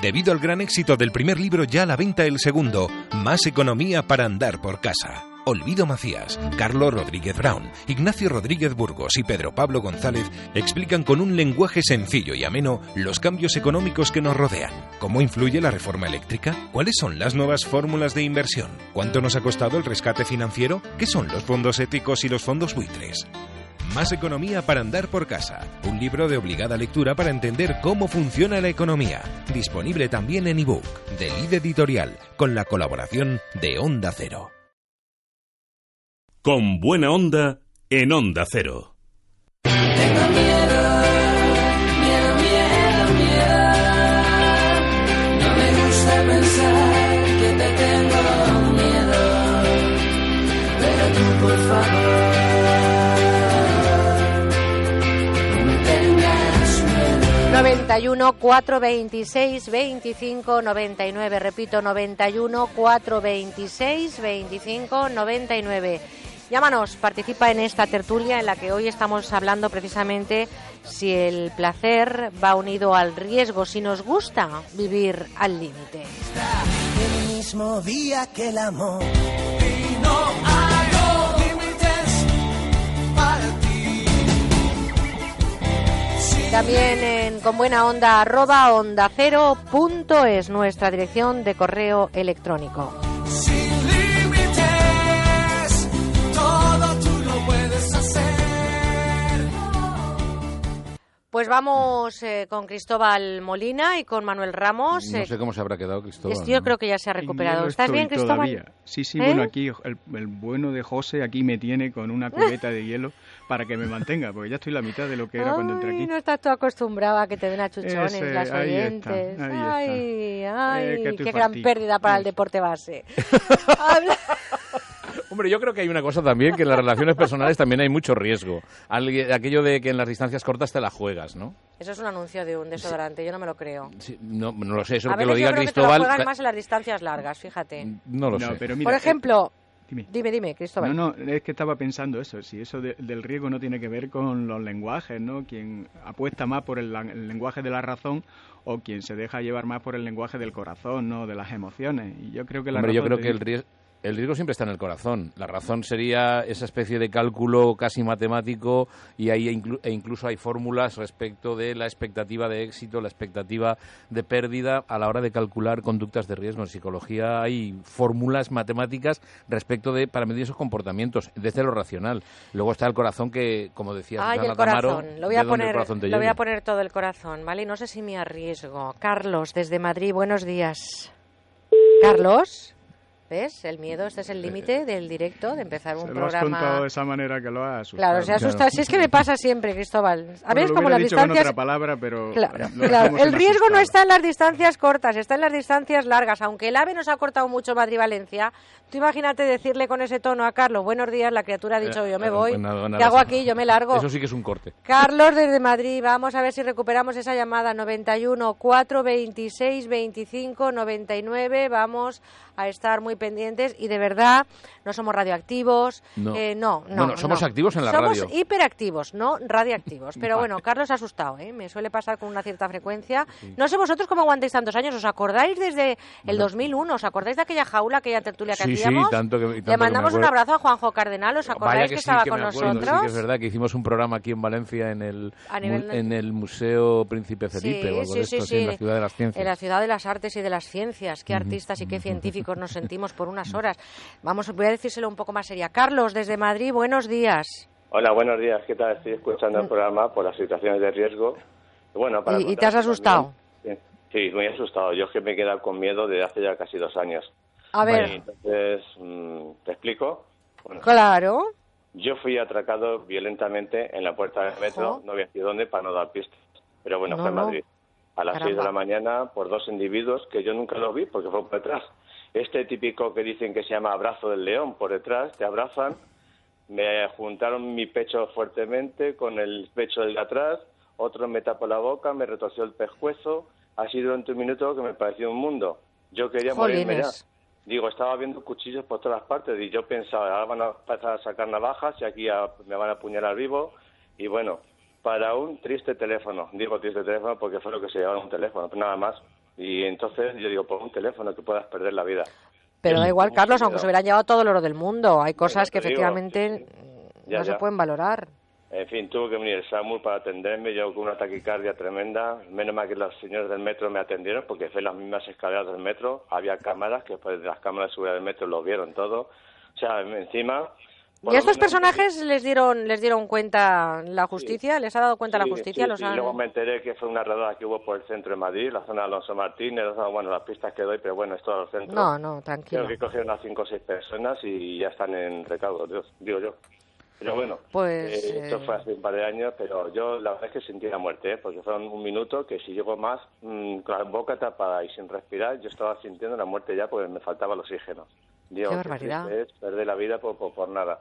Debido al gran éxito del primer libro, ya a la venta el segundo, Más economía para andar por casa. Olvido Macías, Carlos Rodríguez Brown, Ignacio Rodríguez Burgos y Pedro Pablo González explican con un lenguaje sencillo y ameno los cambios económicos que nos rodean. ¿Cómo influye la reforma eléctrica? ¿Cuáles son las nuevas fórmulas de inversión? ¿Cuánto nos ha costado el rescate financiero? ¿Qué son los fondos éticos y los fondos buitres? Más economía para andar por casa. Un libro de obligada lectura para entender cómo funciona la economía. Disponible también en ebook de Lid Editorial, con la colaboración de Onda Cero. Con buena onda en Onda Cero. Tengo miedo, miedo, miedo, miedo. No me gusta pensar que te tengo miedo. Pero tú, por favor, no me tengas miedo. 91 426 25 99. Repito, 91 426 25 99. Llámanos, participa en esta tertulia en la que hoy estamos hablando precisamente si el placer va unido al riesgo, si nos gusta vivir al límite. El mismo día que el amor. Y no hago límites para ti. También en con buena onda arroba onda cero punto es nuestra dirección de correo electrónico. Lo puedes hacer. Pues vamos eh, con Cristóbal Molina y con Manuel Ramos. No eh, sé cómo se habrá quedado Cristóbal. Este yo ¿no? creo que ya se ha recuperado. Yo ¿Estás bien, Cristóbal? todavía. Sí, sí, ¿Eh? bueno, aquí el, el bueno de José aquí me tiene con una cubeta de hielo para que me mantenga, porque ya estoy la mitad de lo que era cuando entré Ay, aquí. no estás tú acostumbrado a que te den achuchones Ese, las ahí está, oyentes. ahí está. ay, ay, Eh, estoy qué gran pérdida para el deporte base. Hombre, yo creo que hay una cosa también, que en las relaciones personales también hay mucho riesgo. Aquello de que en las distancias cortas te la juegas, ¿no? Eso es un anuncio de un desodorante, yo no me lo creo. Sí, no, no lo sé, eso a que lo diga yo creo Cristóbal... que te lo juegan ca- más en las distancias largas, fíjate. No lo No, sé. pero mira, Por eh, ejemplo, dime. dime, dime, Cristóbal. No, no, es que estaba pensando eso, si eso de- del riesgo no tiene que ver con los lenguajes, ¿no? Quien apuesta más por el, lenguaje de la razón o quien se deja llevar más por el lenguaje del corazón, ¿no? De las emociones. Y yo creo que la Hombre, yo creo que el riesgo, el riesgo siempre está en el corazón. La razón sería esa especie de cálculo casi matemático y ahí inclu- e incluso hay fórmulas respecto de la expectativa de éxito, la expectativa de pérdida a la hora de calcular conductas de riesgo. En psicología hay fórmulas matemáticas respecto de para medir esos comportamientos desde lo racional. Luego está el corazón que, como decía Ay, el corazón. Tamaro, Lo voy a ¿de dónde el poner, corazón te lo voy a poner todo el corazón, ¿vale? Y no sé si me arriesgo. Carlos, desde Madrid, buenos días. Carlos, ¿ves? El miedo, este es el límite del directo, de empezar un Se lo has programa. contado de esa manera que lo has asustado. Claro, se asusta. Si es que me pasa siempre, Cristóbal. A ver, lo como las dicho con distancias. otra palabra, pero Claro, claro. El riesgo no está en las distancias cortas, está en las distancias largas. Aunque el AVE nos ha cortado mucho Madrid-Valencia, tú imagínate decirle con ese tono a Carlos, buenos días, la criatura ha dicho, Eh, yo me eh, voy, pues nada, nada, ¿qué hago aquí? Yo me largo. Eso sí que es un corte. Carlos desde Madrid, vamos a ver si recuperamos esa llamada 91 426 25 99. Vamos a estar muy pendientes y de verdad no somos radioactivos. No. eh, no, no. Bueno, somos no. activos en la somos radio. hiperactivos, no radiactivos. Pero bueno, Carlos ha asustado, ¿eh? me suele pasar con una cierta frecuencia. No sé vosotros cómo aguantáis tantos años. ¿Os acordáis desde el 2001? ¿Os acordáis de aquella jaula, aquella tertulia que Sí, sí, hacíamos? tanto que- tanto que Le me mandamos un acuerdo. abrazo a Juanjo Cardenal. ¿Os acordáis Vaya que, sí, estaba que con me acuerdo, nosotros? Sí, que es verdad que hicimos un programa aquí en Valencia en el, en el Museo Príncipe Felipe o algo de esto, así, en la Ciudad de las Ciencias. En la ciudad de las artes y de las ciencias. Qué Ujú. artistas y qué científicos nos sentimos por unas horas. Vamos, voy a decírselo un poco más seria. Carlos, desde Madrid, buenos días. Hola, buenos días. ¿Qué tal? Estoy escuchando el programa por las situaciones de riesgo. Y Bueno, para Mm. ¿Y, y te has asustado? también- Sí, muy asustado. Yo es que me he quedado con miedo desde hace ya casi dos años. A ver. Entonces, mm, ¿te explico? Bueno, Claro. yo fui atracado violentamente en la puerta del metro, no voy a decir dónde para no dar pistas. Pero bueno, No, fue en. Madrid. A las seis de la mañana por dos individuos que yo nunca los vi porque fue por detrás. Este típico que dicen que se llama abrazo del león, por detrás, te abrazan, me juntaron mi pecho fuertemente con el pecho del de atrás, otro me tapó la boca, me retorció el pescuezo, así durante un minuto que me pareció un mundo. Yo quería morirme ya. Digo, estaba viendo cuchillos por todas partes y yo pensaba, ahora van a empezar a sacar navajas y aquí a- me van a apuñalar vivo. Y bueno, para un triste teléfono, digo triste teléfono porque fue lo que se llevaba un teléfono, nada más. Y entonces yo digo, por un teléfono que puedas perder la vida. Pero da igual, Carlos, aunque se hubieran llevado todo el oro del mundo. Hay cosas que efectivamente Ya, no se pueden valorar. En fin, tuvo que venir el SAMUR para atenderme, yo con una taquicardia tremenda. Menos mal que los señores del metro me atendieron porque fue en las mismas escaleras del metro. Había cámaras, que después de las cámaras de seguridad del metro lo vieron todo. O sea, encima... ¿Y a estos personajes les dieron les dieron cuenta la justicia? ¿Les ha dado cuenta la justicia? sí, ¿Los han- Luego me enteré que fue una redada que hubo por el centro de Madrid, la zona de Alonso Martínez, bueno, las pistas que doy, pero bueno, es todo el centro. No, no, tranquilo. Creo que cogieron a cinco o seis personas y ya están en recaudo, Dios, digo yo. Pero bueno, Pues, eh, esto eh, fue hace un par de años, pero yo la verdad es que sentí la muerte, ¿eh? porque fueron un minuto que si llego más mm, con la boca tapada y sin respirar, yo estaba sintiendo la muerte ya porque me faltaba el oxígeno. Digo, Qué barbaridad. triste perder la vida por, por, por nada.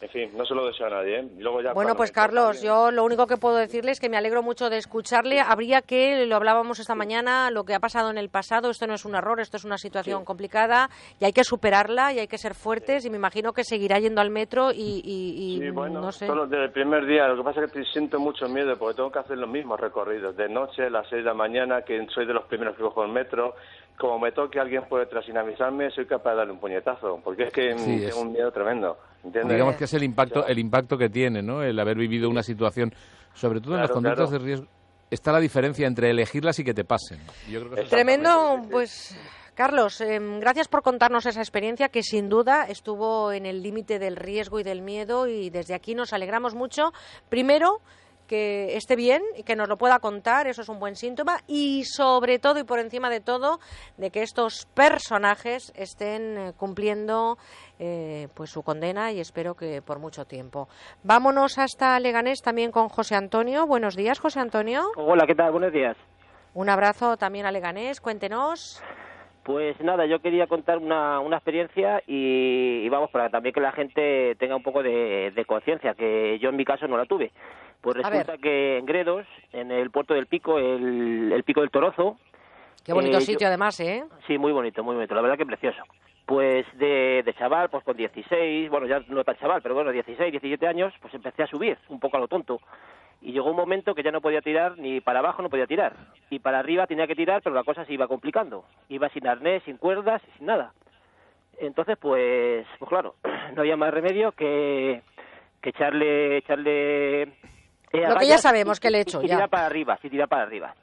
En fin, no se lo deseo a nadie, ¿eh? Y Luego ya Bueno, pues Carlos, yo lo único que puedo decirle es que me alegro mucho de escucharle. Habría que, lo hablábamos esta mañana, lo que ha pasado en el pasado, esto no es un error, esto es una situación complicada y hay que superarla y hay que ser fuertes y me imagino que seguirá yendo al metro y, y- y Sí, bueno, no sé. solo desde el primer día. Lo que pasa es que siento mucho miedo porque tengo que hacer los mismos recorridos. De noche, a las 6 de la mañana, que soy de los primeros que cojo el metro. Como me toque alguien por detrás sin avisarme, soy capaz de darle un puñetazo. Porque es que Sí, tengo es- un miedo tremendo. ¿Entiendes? Digamos que es el impacto, el impacto que tiene, ¿no? El haber vivido una situación, sobre todo en las conductas claro. de riesgo. Está la diferencia entre elegirlas y que te pasen. Yo creo que eso es- Tremendo, pues Carlos, em, gracias por contarnos esa experiencia que sin duda estuvo en el límite del riesgo y del miedo y desde aquí nos alegramos mucho. Primero, que esté bien y que nos lo pueda contar, eso es un buen síntoma y sobre todo y por encima de todo de que estos personajes estén eh, cumpliendo eh, pues su condena y espero que por mucho tiempo. Vámonos hasta Leganés también con José Antonio. Buenos días, José Antonio. Hola, ¿qué tal? Buenos días. Un abrazo también a Leganés. Cuéntenos. Pues nada, yo quería contar una, una experiencia y, y vamos, para también que la gente tenga un poco de, de conciencia, que yo en mi caso no la tuve. Pues resulta que en Gredos, en el puerto del Pico, el, el Pico del Torozo... Qué bonito eh, yo- sitio además, ¿eh? Sí, muy bonito, muy bonito, la verdad que precioso. Pues de, de chaval, pues con 16, bueno, ya no tan chaval, pero bueno, 16, 17 años, pues empecé a subir, un poco a lo tonto. Y llegó un momento que ya no podía tirar, ni para abajo no podía tirar. Y para arriba tenía que tirar, pero la cosa se iba complicando. Iba sin arnés, sin cuerdas, sin nada. Entonces, pues, pues claro, no había más remedio que, que echarle, echarle... eh, Lo que ya sabemos que le he hecho, ya. tirar para arriba, sí, tirar para arriba.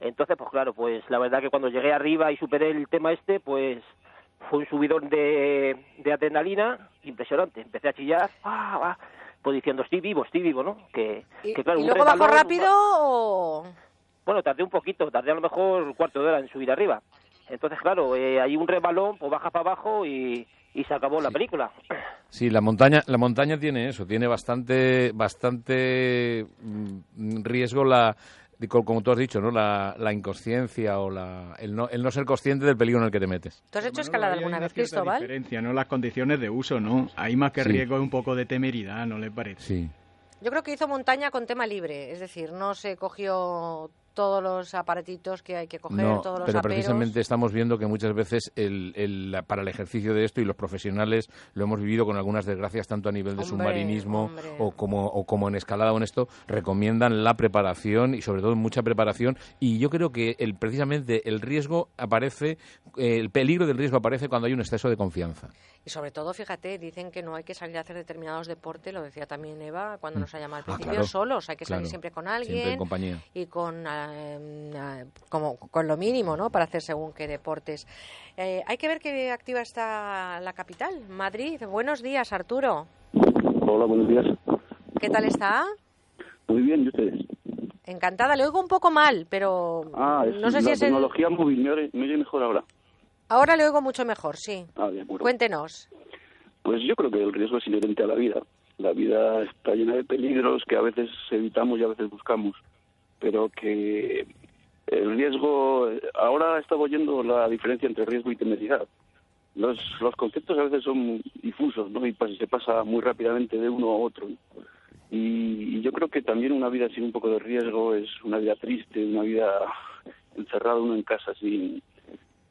Entonces, pues claro, pues la verdad que cuando llegué arriba y superé el tema este, pues fue un subidón de, de adrenalina impresionante. Empecé a chillar, ah, ah, pues diciendo, estoy vivo, estoy vivo, ¿no? Que, ¿Y, que, claro, y un luego bajó rápido o...? Bueno, tardé un poquito, tardé a lo mejor un cuarto de hora en subir arriba. Entonces, claro, eh, hay un rebalón, pues baja para abajo y, y se acabó la película. Sí, la montaña, la montaña tiene eso, tiene bastante, bastante mm, riesgo la, como tú has dicho, ¿no? La, la inconsciencia o la, el, no, el no ser consciente del peligro en el que te metes. ¿Tú has hecho escalada hay alguna una vez, Cristóbal? diferencia, ¿no? Las condiciones de uso, ¿no? Ahí más que Sí. riesgo es un poco de temeridad, ¿no le parece? Sí. Yo creo que hizo montaña con tema libre, es decir, no se cogió todos los aparatitos que hay que coger, No, todos los pero aperos. precisamente estamos viendo que muchas veces el, el- para el ejercicio de esto y los profesionales lo hemos vivido con algunas desgracias tanto a nivel de Hombre, submarinismo hombre. o como o como en escalada o en esto recomiendan la preparación y sobre todo mucha preparación y yo creo que el precisamente el riesgo aparece eh, el peligro del riesgo aparece cuando hay un exceso de confianza. Y sobre todo, fíjate, dicen que no hay que salir a hacer determinados deportes, lo decía también Eva cuando nos ha llamado al Ah, principio, claro, solos, hay que salir claro, siempre con siempre alguien en compañía. y con, eh, eh, como, con lo mínimo, ¿no?, para hacer según qué deportes. Eh, hay que ver qué activa está la capital, Madrid. Buenos días, Arturo. Hola, buenos días. ¿Qué tal está? Muy bien, ¿y ustedes? Encantada, le oigo un poco mal, pero Ah, es no sé la si es el... tecnología móvil. ¿Me oye, me oye mejor ahora? Ahora le oigo mucho mejor, sí. Ah, de acuerdo. Cuéntenos. Pues yo creo que el riesgo es inherente a la vida. La vida está llena de peligros que a veces evitamos y a veces buscamos. Pero que el riesgo... Ahora estaba oyendo la diferencia entre riesgo y temeridad. Los, los conceptos a veces son difusos, ¿no? Y se pasa muy rápidamente de uno a otro. Y, y yo creo que también una vida sin un poco de riesgo es una vida triste, una vida encerrado uno en casa sin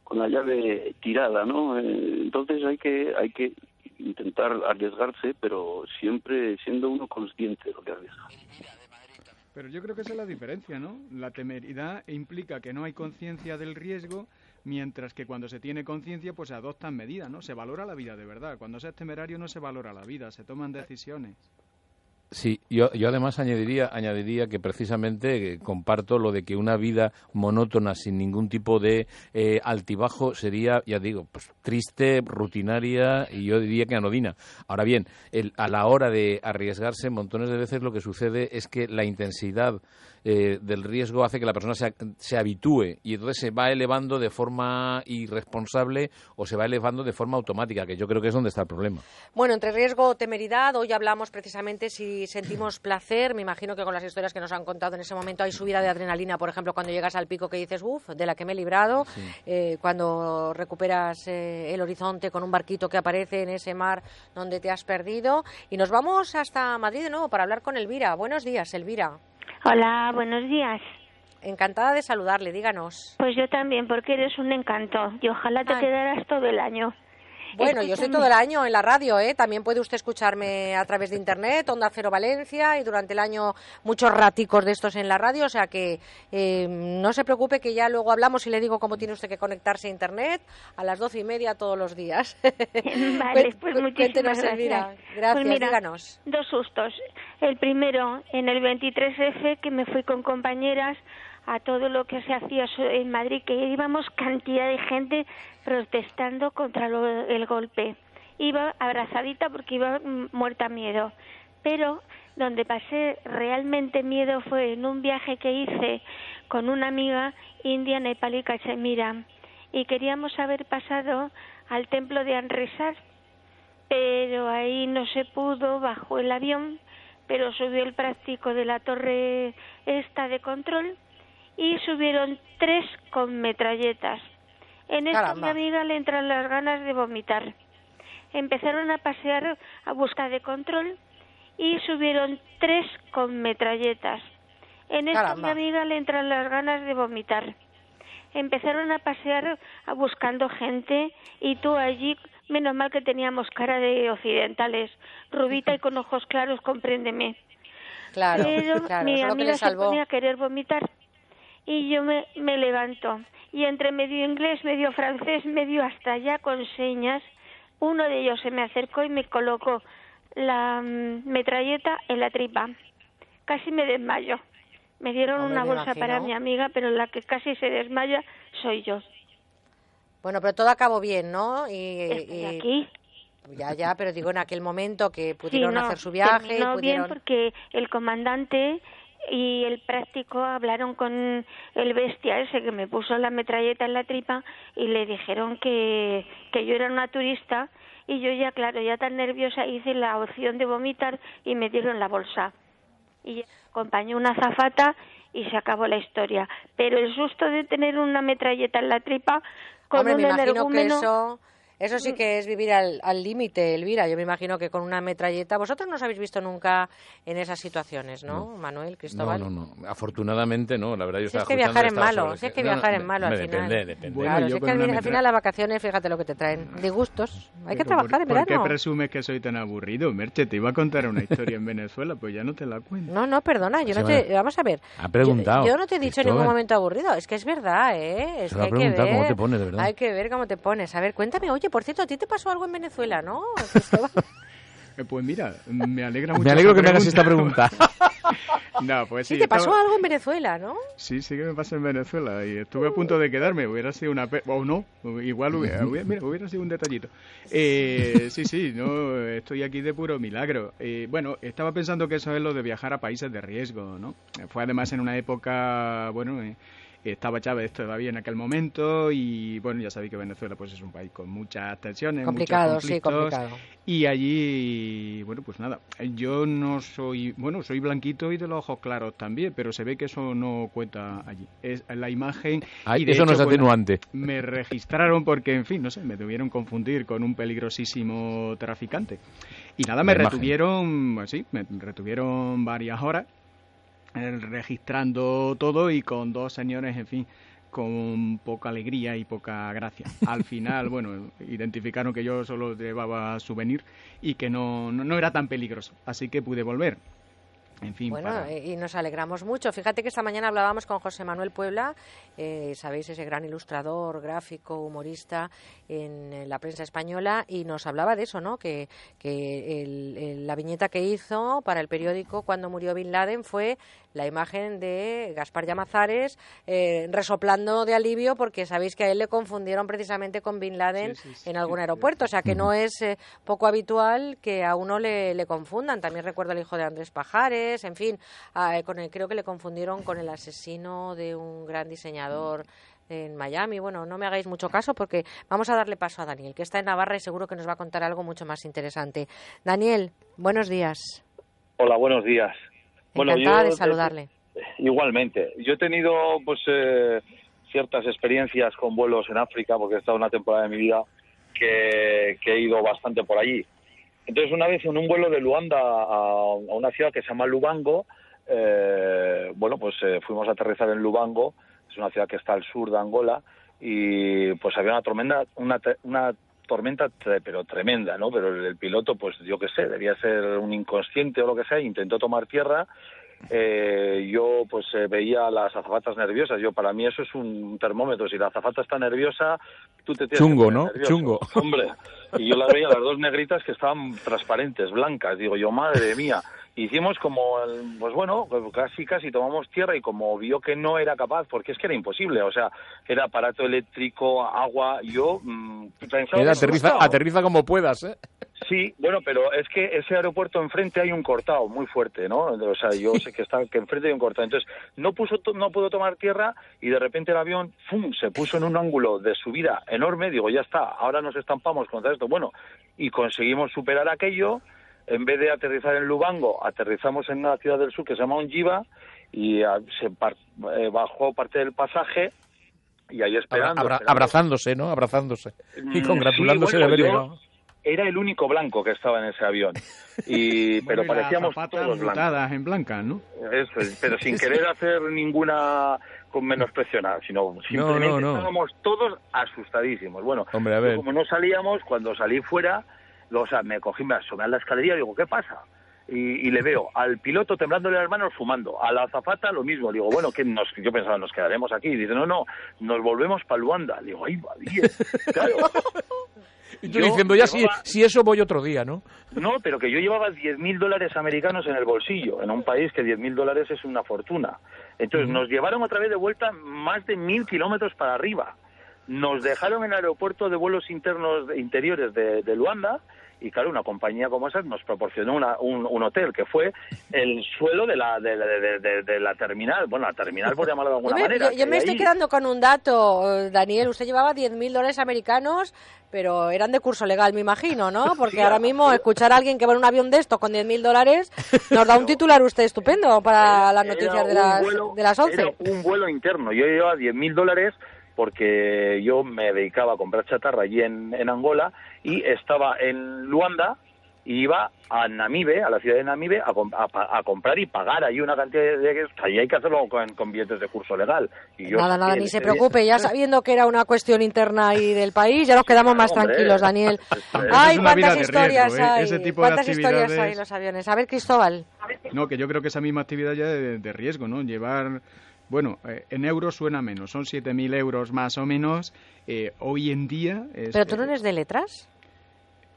con la llave tirada, ¿no? Eh, Entonces hay que hay que intentar arriesgarse, pero siempre siendo uno consciente de lo que arriesga. Pero yo creo que esa es la diferencia, ¿no? La temeridad implica que no hay conciencia del riesgo, mientras que cuando se tiene conciencia, pues se adoptan medidas, ¿no? Se valora la vida de verdad. Cuando se es temerario no se valora la vida, se toman decisiones. Sí, yo, yo además añadiría, añadiría que precisamente eh, comparto lo de que una vida monótona sin ningún tipo de eh, altibajo sería, ya digo, pues triste, rutinaria y yo diría que anodina. Ahora bien, el- a la hora de arriesgarse, montones de veces lo que sucede es que la intensidad eh, del riesgo hace que la persona se, se habitúe y entonces se va elevando de forma irresponsable o se va elevando de forma automática, que yo creo que es donde está el problema. Bueno, entre riesgo o temeridad, hoy hablamos precisamente si sentimos placer. Me imagino que con las historias que nos han contado en ese momento hay subida de adrenalina, por ejemplo, cuando llegas al pico que dices, uff, de la que me he librado, eh, cuando recuperas eh, el horizonte con un barquito que aparece en ese mar donde te has perdido. Y nos vamos hasta Madrid de nuevo para hablar con Elvira. Buenos días, Elvira. Hola, buenos días. Encantada de saludarle, díganos. Pues yo también, porque eres un encanto y ojalá te Ay. quedaras todo el año. Bueno, yo estoy todo el año en la radio, ¿eh? También puede usted escucharme a través de internet, Onda Cero Valencia, y durante el año muchos raticos de estos en la radio, o sea que eh, no se preocupe que ya luego hablamos y le digo cómo tiene usted que conectarse a internet a las doce y media todos los días. Vale, pues muchísimas gracias. Gracias, Pues mira, díganos. Dos sustos. El primero, en el 23F, que me fui con compañeras a todo lo que se hacía en Madrid, que íbamos cantidad de gente protestando contra lo- el golpe. Iba abrazadita porque iba mm, muerta miedo. Pero donde pasé realmente miedo fue en un viaje que hice con una amiga india, nepalí, cachemira. Y queríamos haber pasado al templo de Anresar, pero ahí no se pudo, bajó el avión, pero subió el práctico de la torre esta de control y subieron tres con metralletas. En esto mi Caramba. amiga le entran las ganas de vomitar. Empezaron a pasear a busca de control y subieron tres con metralletas. En esto a mi Caramba. amiga le entran las ganas de vomitar empezaron a pasear a buscando gente y tú allí, menos mal que teníamos cara de occidentales, rubita y con ojos claros, compréndeme. Claro, Pero claro, mi que amiga le se ponía a querer vomitar y yo me, me levanto y entre medio inglés, medio francés, medio hasta allá con señas, uno de ellos se me acercó y me colocó la mm, metralleta en la tripa. Casi me desmayo. Me dieron una me bolsa para mi amiga, pero la que casi se desmaya soy yo. Bueno, pero todo acabó bien, ¿no? Y, Estoy y- aquí. Ya, ya, pero digo en aquel momento que pudieron Sí, no, hacer su viaje. pudieron... bien porque el comandante y el práctico hablaron con el bestia ese que me puso la metralleta en la tripa y le dijeron que, que yo era una turista y yo ya, claro, ya tan nerviosa hice la opción de vomitar y me dieron la bolsa. Y acompañó una zafata y se acabó la historia. Pero el susto de tener una metralleta en la tripa con Hombre, un me imagino que energúmeno... eso Eso sí que es vivir al al límite, Elvira. Yo me imagino que con una metralleta. Vosotros no os habéis visto nunca en esas situaciones, ¿no, Manuel, No, Cristóbal? no, no. Afortunadamente no. La verdad, yo Si es estaba que escuchando viajar es malo, si es que No, no, viajar es me- malo al me final. Depende, depende. Bueno, claro, yo si es que al, al metra- final las vacaciones, fíjate lo que te traen. Disgustos. Hay que Pero trabajar en ¿por, ¿Por qué verano. presumes que soy tan aburrido, Merche? Te iba a contar una historia en Venezuela, pues ya no te la cuento. No, no, perdona, yo Se no te... Vamos a ver. Ha preguntado, Yo, yo no te he dicho en ningún momento aburrido. Es que es verdad, ¿eh? Es Se que hay que preguntado ver... cómo te pones, de verdad. Hay que ver cómo te pones. A ver, cuéntame. Oye, por cierto, ¿a ti te pasó algo en Venezuela, no? Eh, Pues mira, me alegra mucho. Me alegro que me hagas esta pregunta. no, pues sí. Sí, te pasó estaba- algo en Venezuela, ¿no? Sí, sí que me pasa en Venezuela y estuve a punto de quedarme. Hubiera sido una... pe- O no, igual hubiera, hubiera- mira, hubiera sido un detallito. Eh, sí, sí, no, estoy aquí de puro milagro. Eh, bueno, estaba pensando que eso es lo de viajar a países de riesgo, ¿no? Fue además en una época, bueno... eh, estaba Chávez todavía en aquel momento y bueno, ya sabéis que Venezuela pues es un país con muchas tensiones, Complicado, muchos sí, complicado. y allí, bueno, pues nada, yo no soy, bueno, soy blanquito y de los ojos claros también, pero se ve que eso no cuenta allí. Es la imagen Ay, y de eso no hecho, es bueno, atenuante. me registraron porque, en fin, no sé, me debieron confundir con un peligrosísimo traficante. Y nada, me La imagen. retuvieron, pues sí, me retuvieron varias horas registrando todo y con dos señores, en fin, con poca alegría y poca gracia. Al final, bueno, identificaron que yo solo llevaba souvenir y que no, no, no era tan peligroso, así que pude volver. En fin, Bueno, para- eh, y nos alegramos mucho. Fíjate que esta mañana hablábamos con José Manuel Puebla, eh, sabéis, ese gran ilustrador, gráfico, humorista en, la prensa española, y nos hablaba de eso, ¿no? Que, que el- el- la viñeta que hizo para el periódico cuando murió Bin Laden fue la imagen de Gaspar Llamazares eh, resoplando de alivio porque sabéis que a él le confundieron precisamente con Bin Laden en algún aeropuerto. O sea que no es eh, poco habitual que a uno le, le confundan. También recuerdo al hijo de Andrés Pajares, en fin, a- con el- creo que le confundieron con el asesino de un gran diseñador en Miami. Bueno, no me hagáis mucho caso porque vamos a darle paso a Daniel, que está en Navarra y seguro que nos va a contar algo mucho más interesante. Daniel, buenos días. Hola, buenos días. Encantada yo- de saludarle. Igualmente. Yo he tenido pues eh, ciertas experiencias con vuelos en África, porque he estado una temporada de mi vida que, que he ido bastante por allí. Entonces, una vez en un vuelo de Luanda a, a una ciudad que se llama Lubango, eh, bueno, pues eh, fuimos a aterrizar en Lubango, es una ciudad que está al sur de Angola, y pues había una tormenta, una, una tormenta tre- pero tremenda, ¿no? Pero el, el piloto, pues yo qué sé, debía ser un inconsciente o lo que sea, intentó tomar tierra. Eh, yo pues eh, veía las azafatas nerviosas. Yo para mí eso es un termómetro. Si la azafata está nerviosa, tú te tienes Chungo, que ¿no? nervioso. Chungo. Hombre, y yo las veía las dos negritas que estaban transparentes, blancas. Digo yo, madre mía. Hicimos como, pues bueno, casi casi tomamos tierra y como vio que no era capaz, porque es que era imposible, o sea, era aparato eléctrico, agua, yo mm, pensaba... Que- aterriza, aterriza como puedas, ¿eh? Sí, bueno, pero es que ese aeropuerto enfrente hay un cortado muy fuerte, ¿no? O sea, yo sé que está que enfrente hay un cortado. Entonces, no puso no pudo tomar tierra y de repente el avión ¡fum! se puso en un ángulo de subida enorme. Digo, ya está, ahora nos estampamos contra esto. Bueno, y conseguimos superar aquello. En vez de aterrizar en Lubango, aterrizamos en una ciudad del sur que se llama Ongiva y ah, se par- eh, bajó parte del pasaje y ahí esperando. abra- esperando. abrazándose, ¿no? Abrazándose. Y Mm, congratulándose sí, de bueno, haber yo llegado. Era el único blanco que estaba en ese avión. Y, Bueno, pero y parecíamos todos blancos. en blanca, ¿no? Eso es, pero sin querer hacer ninguna con menosprecio nada, sino simplemente no, no. estábamos todos asustadísimos. Bueno, Hombre, a ver. como no salíamos, cuando salí fuera, o sea, me cogí, me asomé a la escalería y digo, ¿qué pasa? Y, y le veo al piloto temblándole las manos fumando, a la azafata lo mismo. Digo, bueno, que nos, yo pensaba, nos quedaremos aquí. Y dice, no, no, nos volvemos para Luanda. Digo, va, bien. Claro. Y tú Yo diciendo, ya si, llevaba- si eso voy otro día, ¿no? no, pero que yo llevaba 10.000 dólares americanos en el bolsillo, en un país que 10.000 dólares es una fortuna. Entonces nos llevaron otra vez de vuelta más de mil kilómetros para arriba. Nos dejaron en el aeropuerto de vuelos internos de- interiores de, de Luanda y claro, una compañía como esa nos proporcionó una- un, un hotel que fue el suelo de la, de, de- la terminal, bueno, la terminal por llamarlo de Yo alguna me, manera. yo- yo me estoy quedando con un dato, Daniel. Usted llevaba 10.000 dólares americanos, pero eran de curso legal, me imagino, ¿no? Porque Sí, ahora mismo escuchar a alguien que va en un avión de estos con 10.000 dólares nos da un titular usted estupendo para las noticias de las, vuelo- de las 11. Era un vuelo interno. Yo llevaba 10.000 dólares porque yo me dedicaba a comprar chatarra allí en, en Angola y estaba en Luanda y iba a Namibe, a la ciudad de Namibe, a, comprar y pagar ahí una cantidad de... Ahí hay que hacerlo con, con billetes de curso legal. Y yo Nada, nada, ni se preocupe, ya sabiendo que era una cuestión interna ahí del país, ya nos quedamos más Hombre. tranquilos, Daniel. Ay, vida cuántas historias riesgo, ¿eh? hay, Ese tipo de cuántas historias hay en los aviones. A ver, Cristóbal. No, que yo creo que esa misma actividad ya de, de riesgo, ¿no? Llevar, bueno, eh, en euros suena menos, son 7.000 euros más o menos. eh, hoy en día... es- ¿Pero tú no eres de letras?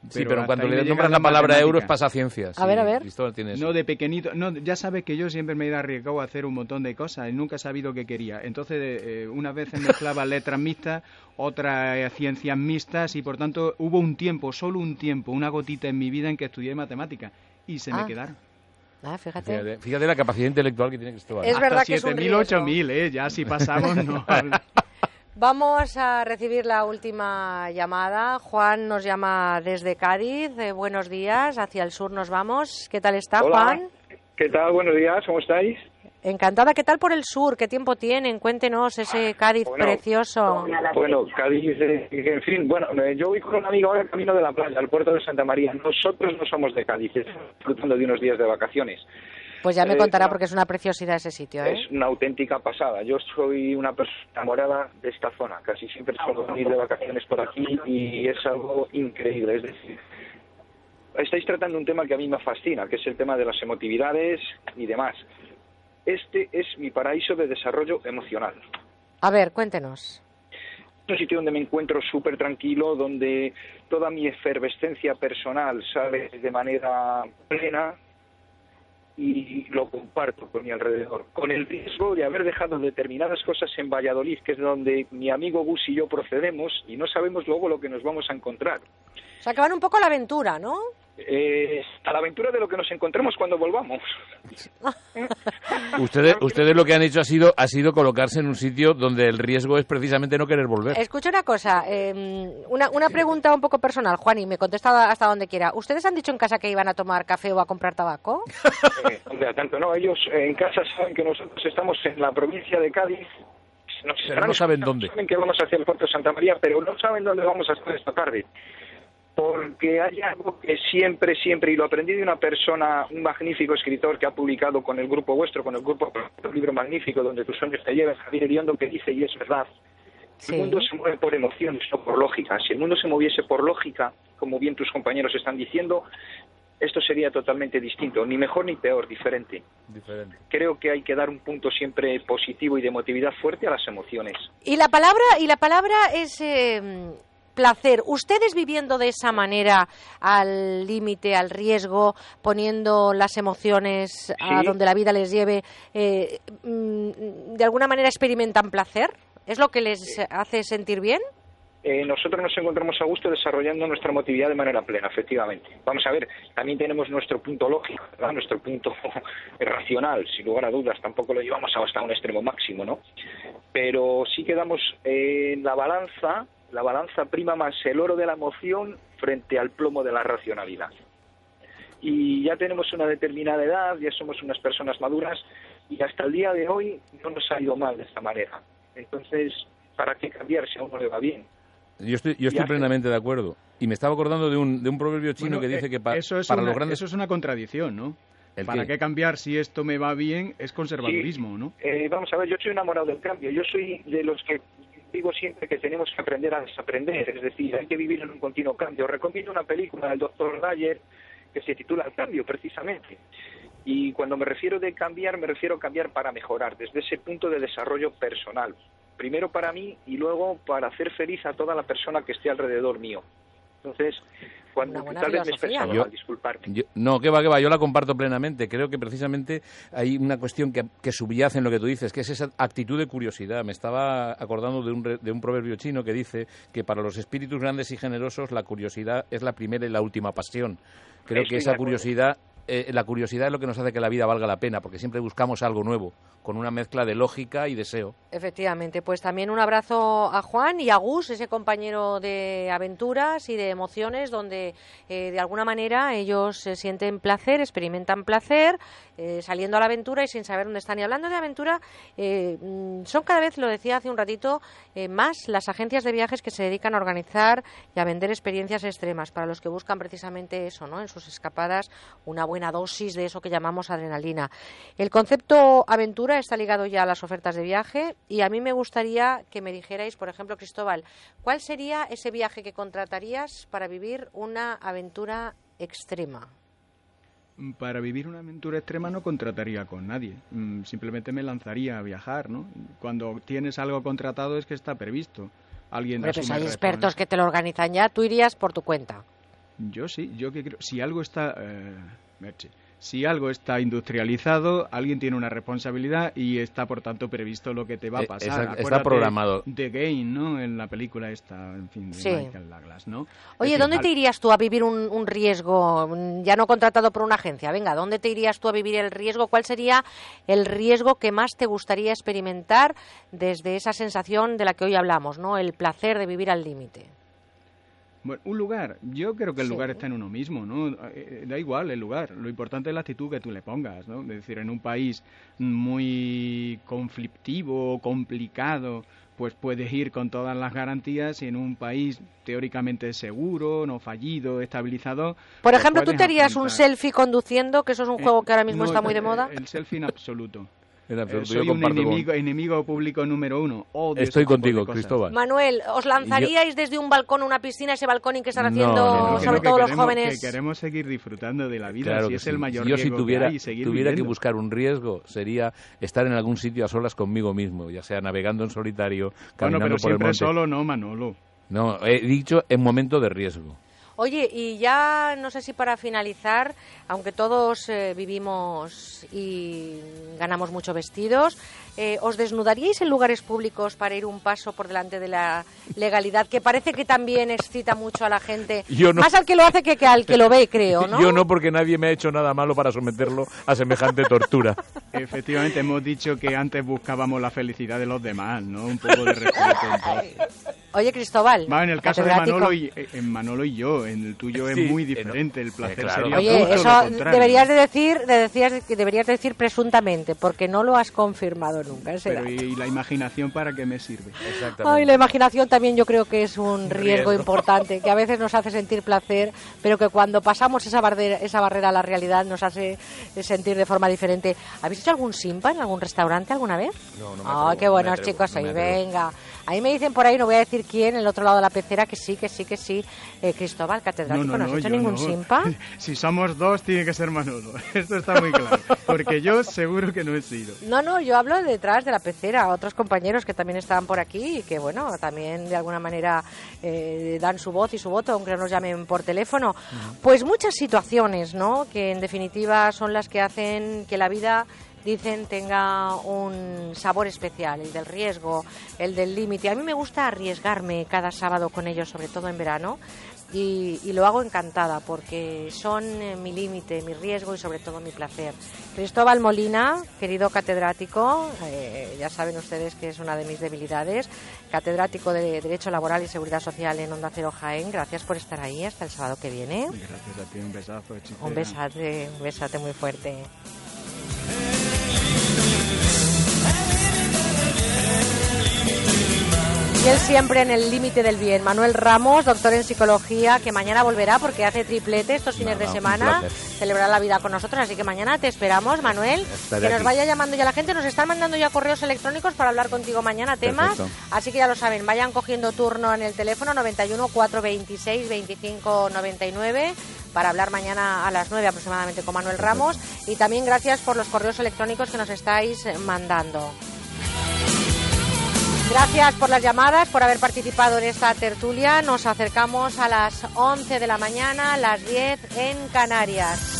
Sí, pero cuando le nombras la palabra euros pasa a ciencias. A ver, a ver. No, de pequeñito, no, ya sabes que yo siempre me he arriesgado a hacer un montón de cosas y nunca he sabido qué quería. Entonces, eh, una vez mezclaba letras mixtas, otras eh, ciencias mixtas y por tanto hubo un tiempo, solo un tiempo, una gotita en mi vida en que estudié matemáticas y se Ah. me quedaron. Ah, fíjate. Fíjate, fíjate la capacidad intelectual que tiene Cristóbal. Es verdad que es un 7.000, riesgo. 8.000, ¿eh? Ya si pasamos, no. Vamos a recibir la última llamada. Juan nos llama desde Cádiz. Eh, buenos días, hacia el sur nos vamos. ¿Qué tal está, Hola. Juan? ¿Qué tal? Buenos días, ¿cómo estáis? Encantada. ¿Qué tal por el sur? ¿Qué tiempo tienen? Cuéntenos ese Cádiz Bueno, precioso. Bueno, Cádiz, eh, en fin, bueno, eh, yo voy con un amigo ahora camino de la playa, al puerto de Santa María. Nosotros no somos de Cádiz, estamos disfrutando de unos días de vacaciones. Pues ya me Eh, contará porque es una preciosidad ese sitio, ¿eh? Es una auténtica pasada. Yo soy una persona enamorada de esta zona. Casi siempre suelo venir de vacaciones por aquí y es algo increíble. Es decir, estáis tratando un tema que a mí me fascina, que es el tema de las emotividades y demás. Este es mi paraíso de desarrollo emocional. A ver, cuéntenos. Es un sitio donde me encuentro súper tranquilo, donde toda mi efervescencia personal sale de manera plena y lo comparto con mi alrededor, con el riesgo de haber dejado determinadas cosas en Valladolid, que es donde mi amigo Gus y yo procedemos, y no sabemos luego lo que nos vamos a encontrar. O sea, que van un poco a la aventura, ¿no? Eh, a la aventura de lo que nos encontremos cuando volvamos. Ustedes, ustedes lo que han hecho ha sido, ha sido colocarse en un sitio donde el riesgo es precisamente no querer volver. Escucha una cosa, eh, una, una pregunta un poco personal, Juan, y me contesta hasta donde quiera. ¿Ustedes han dicho en casa que iban a tomar café o a comprar tabaco? Eh, hombre, tanto no, ellos en casa saben que nosotros estamos en la provincia de Cádiz. Nos Pero no saben dónde. Saben que vamos hacia el puerto de Santa María, pero no saben dónde vamos a estar esta tarde. Porque hay algo que siempre, siempre, y lo aprendí de una persona, un magnífico escritor que ha publicado con el grupo vuestro, con el grupo, un libro magnífico donde tus sueños te llevan, Javier Iriondo, que dice, y es verdad, el mundo se mueve por emociones, no por lógica. Si el mundo se moviese por lógica, como bien tus compañeros están diciendo, esto sería totalmente distinto, ni mejor ni peor, diferente. Diferente. Creo que hay que dar un punto siempre positivo y de emotividad fuerte a las emociones. Y la palabra, y la palabra es eh, placer. Ustedes viviendo de esa manera, al límite, al riesgo, poniendo las emociones a donde la vida les lleve, eh, mm, ¿de alguna manera experimentan placer? ¿Es lo que les hace sentir bien? Eh, nosotros nos encontramos a gusto desarrollando nuestra emotividad de manera plena, efectivamente. Vamos a ver, también tenemos nuestro punto lógico, ¿verdad? nuestro punto racional, sin lugar a dudas, tampoco lo llevamos hasta un extremo máximo, ¿no? Pero sí quedamos en la balanza, la balanza prima más el oro de la emoción frente al plomo de la racionalidad. Y ya tenemos una determinada edad, ya somos unas personas maduras y hasta el día de hoy no nos ha ido mal de esta manera. Entonces, ¿para qué cambiar si a uno le va bien? Yo estoy, yo estoy plenamente de acuerdo. Y me estaba acordando de un, de un proverbio chino Bueno, que dice eh, que pa- eso es para una, los grandes... Eso es una contradicción, ¿no? ¿El ¿Para qué? qué cambiar si esto me va bien? Es conservadurismo, ¿no? Eh, vamos a ver, yo soy enamorado del cambio. Yo soy de los que digo siempre que tenemos que aprender a desaprender. Es decir, hay que vivir en un continuo cambio. Recomiendo una película del doctor Dyer que se titula El cambio, precisamente. Y cuando me refiero de cambiar, me refiero a cambiar para mejorar, desde ese punto de desarrollo personal. Primero para mí y luego para hacer feliz a toda la persona que esté alrededor mío. Entonces, cuando buena tal vez me Yo- mal, disculparme. Yo- no, que va, que va, yo la comparto plenamente. Creo que precisamente hay una cuestión que, que subyace en lo que tú dices, que es esa actitud de curiosidad. Me estaba acordando de un, re- de un proverbio chino que dice que para los espíritus grandes y generosos la curiosidad es la primera y la última pasión. Creo Estoy que de esa curiosidad eh, la curiosidad es lo que nos hace que la vida valga la pena, porque siempre buscamos algo nuevo, con una mezcla de lógica y deseo. Efectivamente, pues también un abrazo a Juan y a Gus, ese compañero de aventuras y de emociones, donde eh, de alguna manera ellos se sienten placer, experimentan placer, eh, saliendo a la aventura y sin saber dónde están. Y hablando de aventura, mm, son cada vez, lo decía hace un ratito, más las agencias de viajes que se dedican a organizar y a vender experiencias extremas, para los que buscan precisamente eso, ¿no? En sus escapadas, una buena dosis de eso que llamamos adrenalina. El concepto aventura está ligado ya a las ofertas de viaje y a mí me gustaría que me dijerais, por ejemplo, Cristóbal, ¿cuál sería ese viaje que contratarías para vivir una aventura extrema? Para vivir una aventura extrema no contrataría con nadie, mm, simplemente me lanzaría a viajar, ¿no? Cuando tienes algo contratado es que está previsto. Alguien Pero pues hay expertos que te lo organizan ya, tú irías por tu cuenta. Yo sí, yo que creo, si algo está, eh, si algo está industrializado, alguien tiene una responsabilidad y está, por tanto, previsto lo que te va a eh, pasar. está programado. The Game, ¿no? En la película esta, en fin, de Michael Douglas, ¿no? Oye, ¿dónde te irías tú a vivir un, riesgo, ya no contratado por una agencia? Venga, ¿dónde te irías tú a vivir el riesgo? ¿Cuál sería el riesgo que más te gustaría experimentar desde esa sensación de la que hoy hablamos, ¿no? El placer de vivir al límite. Bueno, un lugar. Yo creo que el lugar está en uno mismo, ¿no? Eh, da igual el lugar. Lo importante es la actitud que tú le pongas, ¿no? Es decir, en un país muy conflictivo, complicado, pues puedes ir con todas las garantías y en un país teóricamente seguro, no fallido, estabilizado. Por pues ejemplo, ¿tú te harías un selfie conduciendo, que eso es un eh, juego que ahora mismo está muy de moda? El selfie en absoluto. Eh, soy un enemigo, enemigo público número uno. Estoy contigo, Cristóbal. Manuel, ¿os lanzaríais desde un balcón a una piscina, ese balcón que están haciendo sobre todo los jóvenes? Que queremos seguir disfrutando de la vida, si es el mayor Yo si tuviera, que hay, tuviera que buscar un riesgo, sería estar en algún sitio a solas conmigo mismo, ya sea navegando en solitario, caminando bueno, pero por el monte. solo no, Manolo. No, he dicho en momento de riesgo. Oye, y ya no sé si para finalizar, aunque todos eh, vivimos y ganamos mucho vestidos, eh, ¿os desnudaríais en lugares públicos para ir un paso por delante de la legalidad? Que parece que también excita mucho a la gente. Más al que lo hace que, al que lo ve, creo, ¿no? Yo no, porque nadie me ha hecho nada malo para someterlo a semejante tortura. Efectivamente, hemos dicho que antes buscábamos la felicidad de los demás, ¿no? Un poco de respeto. Oye, Cristóbal. en el caso de Manolo y, eh, en Manolo y yo, en el tuyo es muy diferente. El placer sería Oye, eso deberías de decir, de deberías decir presuntamente, porque no lo has confirmado pero ¿y la imaginación para qué me sirve? Ay, la imaginación también yo creo que es un riesgo, importante, que a veces nos hace sentir placer, pero que cuando pasamos esa barrera, esa barrera a la realidad nos hace sentir de forma diferente. ¿Habéis hecho algún simpa en algún restaurante alguna vez? No, no me qué buenos chicos sois, venga. Ahí me dicen por ahí, no voy a decir quién, el otro lado de la pecera, que sí, que sí, que sí. Eh, Cristóbal, catedrático, ¿no, has hecho ningún simpa? Si somos dos, tiene que ser Manolo. Esto está muy claro. Porque yo seguro que no he sido. No, no, yo hablo detrás de la pecera. Otros compañeros que también estaban por aquí y que, bueno, también de alguna manera eh, dan su voz y su voto, aunque no nos llamen por teléfono. Pues muchas situaciones, ¿no? Que en definitiva son las que hacen que la vida dicen tenga un sabor especial, el del riesgo, el del límite. A mí me gusta arriesgarme cada sábado con ellos, sobre todo en verano, y, lo hago encantada porque son eh, mi límite, mi riesgo y sobre todo mi placer. Cristóbal Molina, querido catedrático, eh, ya saben ustedes que es una de mis debilidades, catedrático de Derecho Laboral y Seguridad Social en Onda Cero Jaén, gracias por estar ahí hasta el sábado que viene. Gracias a ti, un besazo. Un besate, un besate muy fuerte. Él siempre en el límite del bien. Manuel Ramos, doctor en psicología, que mañana volverá porque hace triplete estos fines de semana. Celebrará la vida con nosotros, así que mañana te esperamos, Manuel. que nos vaya llamando ya la gente. Nos están mandando ya correos electrónicos para hablar contigo mañana temas. Así que ya lo saben, vayan cogiendo turno en el teléfono 91 426 25 99 para hablar mañana a las 9 aproximadamente con Manuel Ramos. Y también gracias por los correos electrónicos que nos estáis mandando. Gracias por las llamadas, por haber participado en esta tertulia. Nos acercamos a las 11 de la mañana, las 10 en Canarias.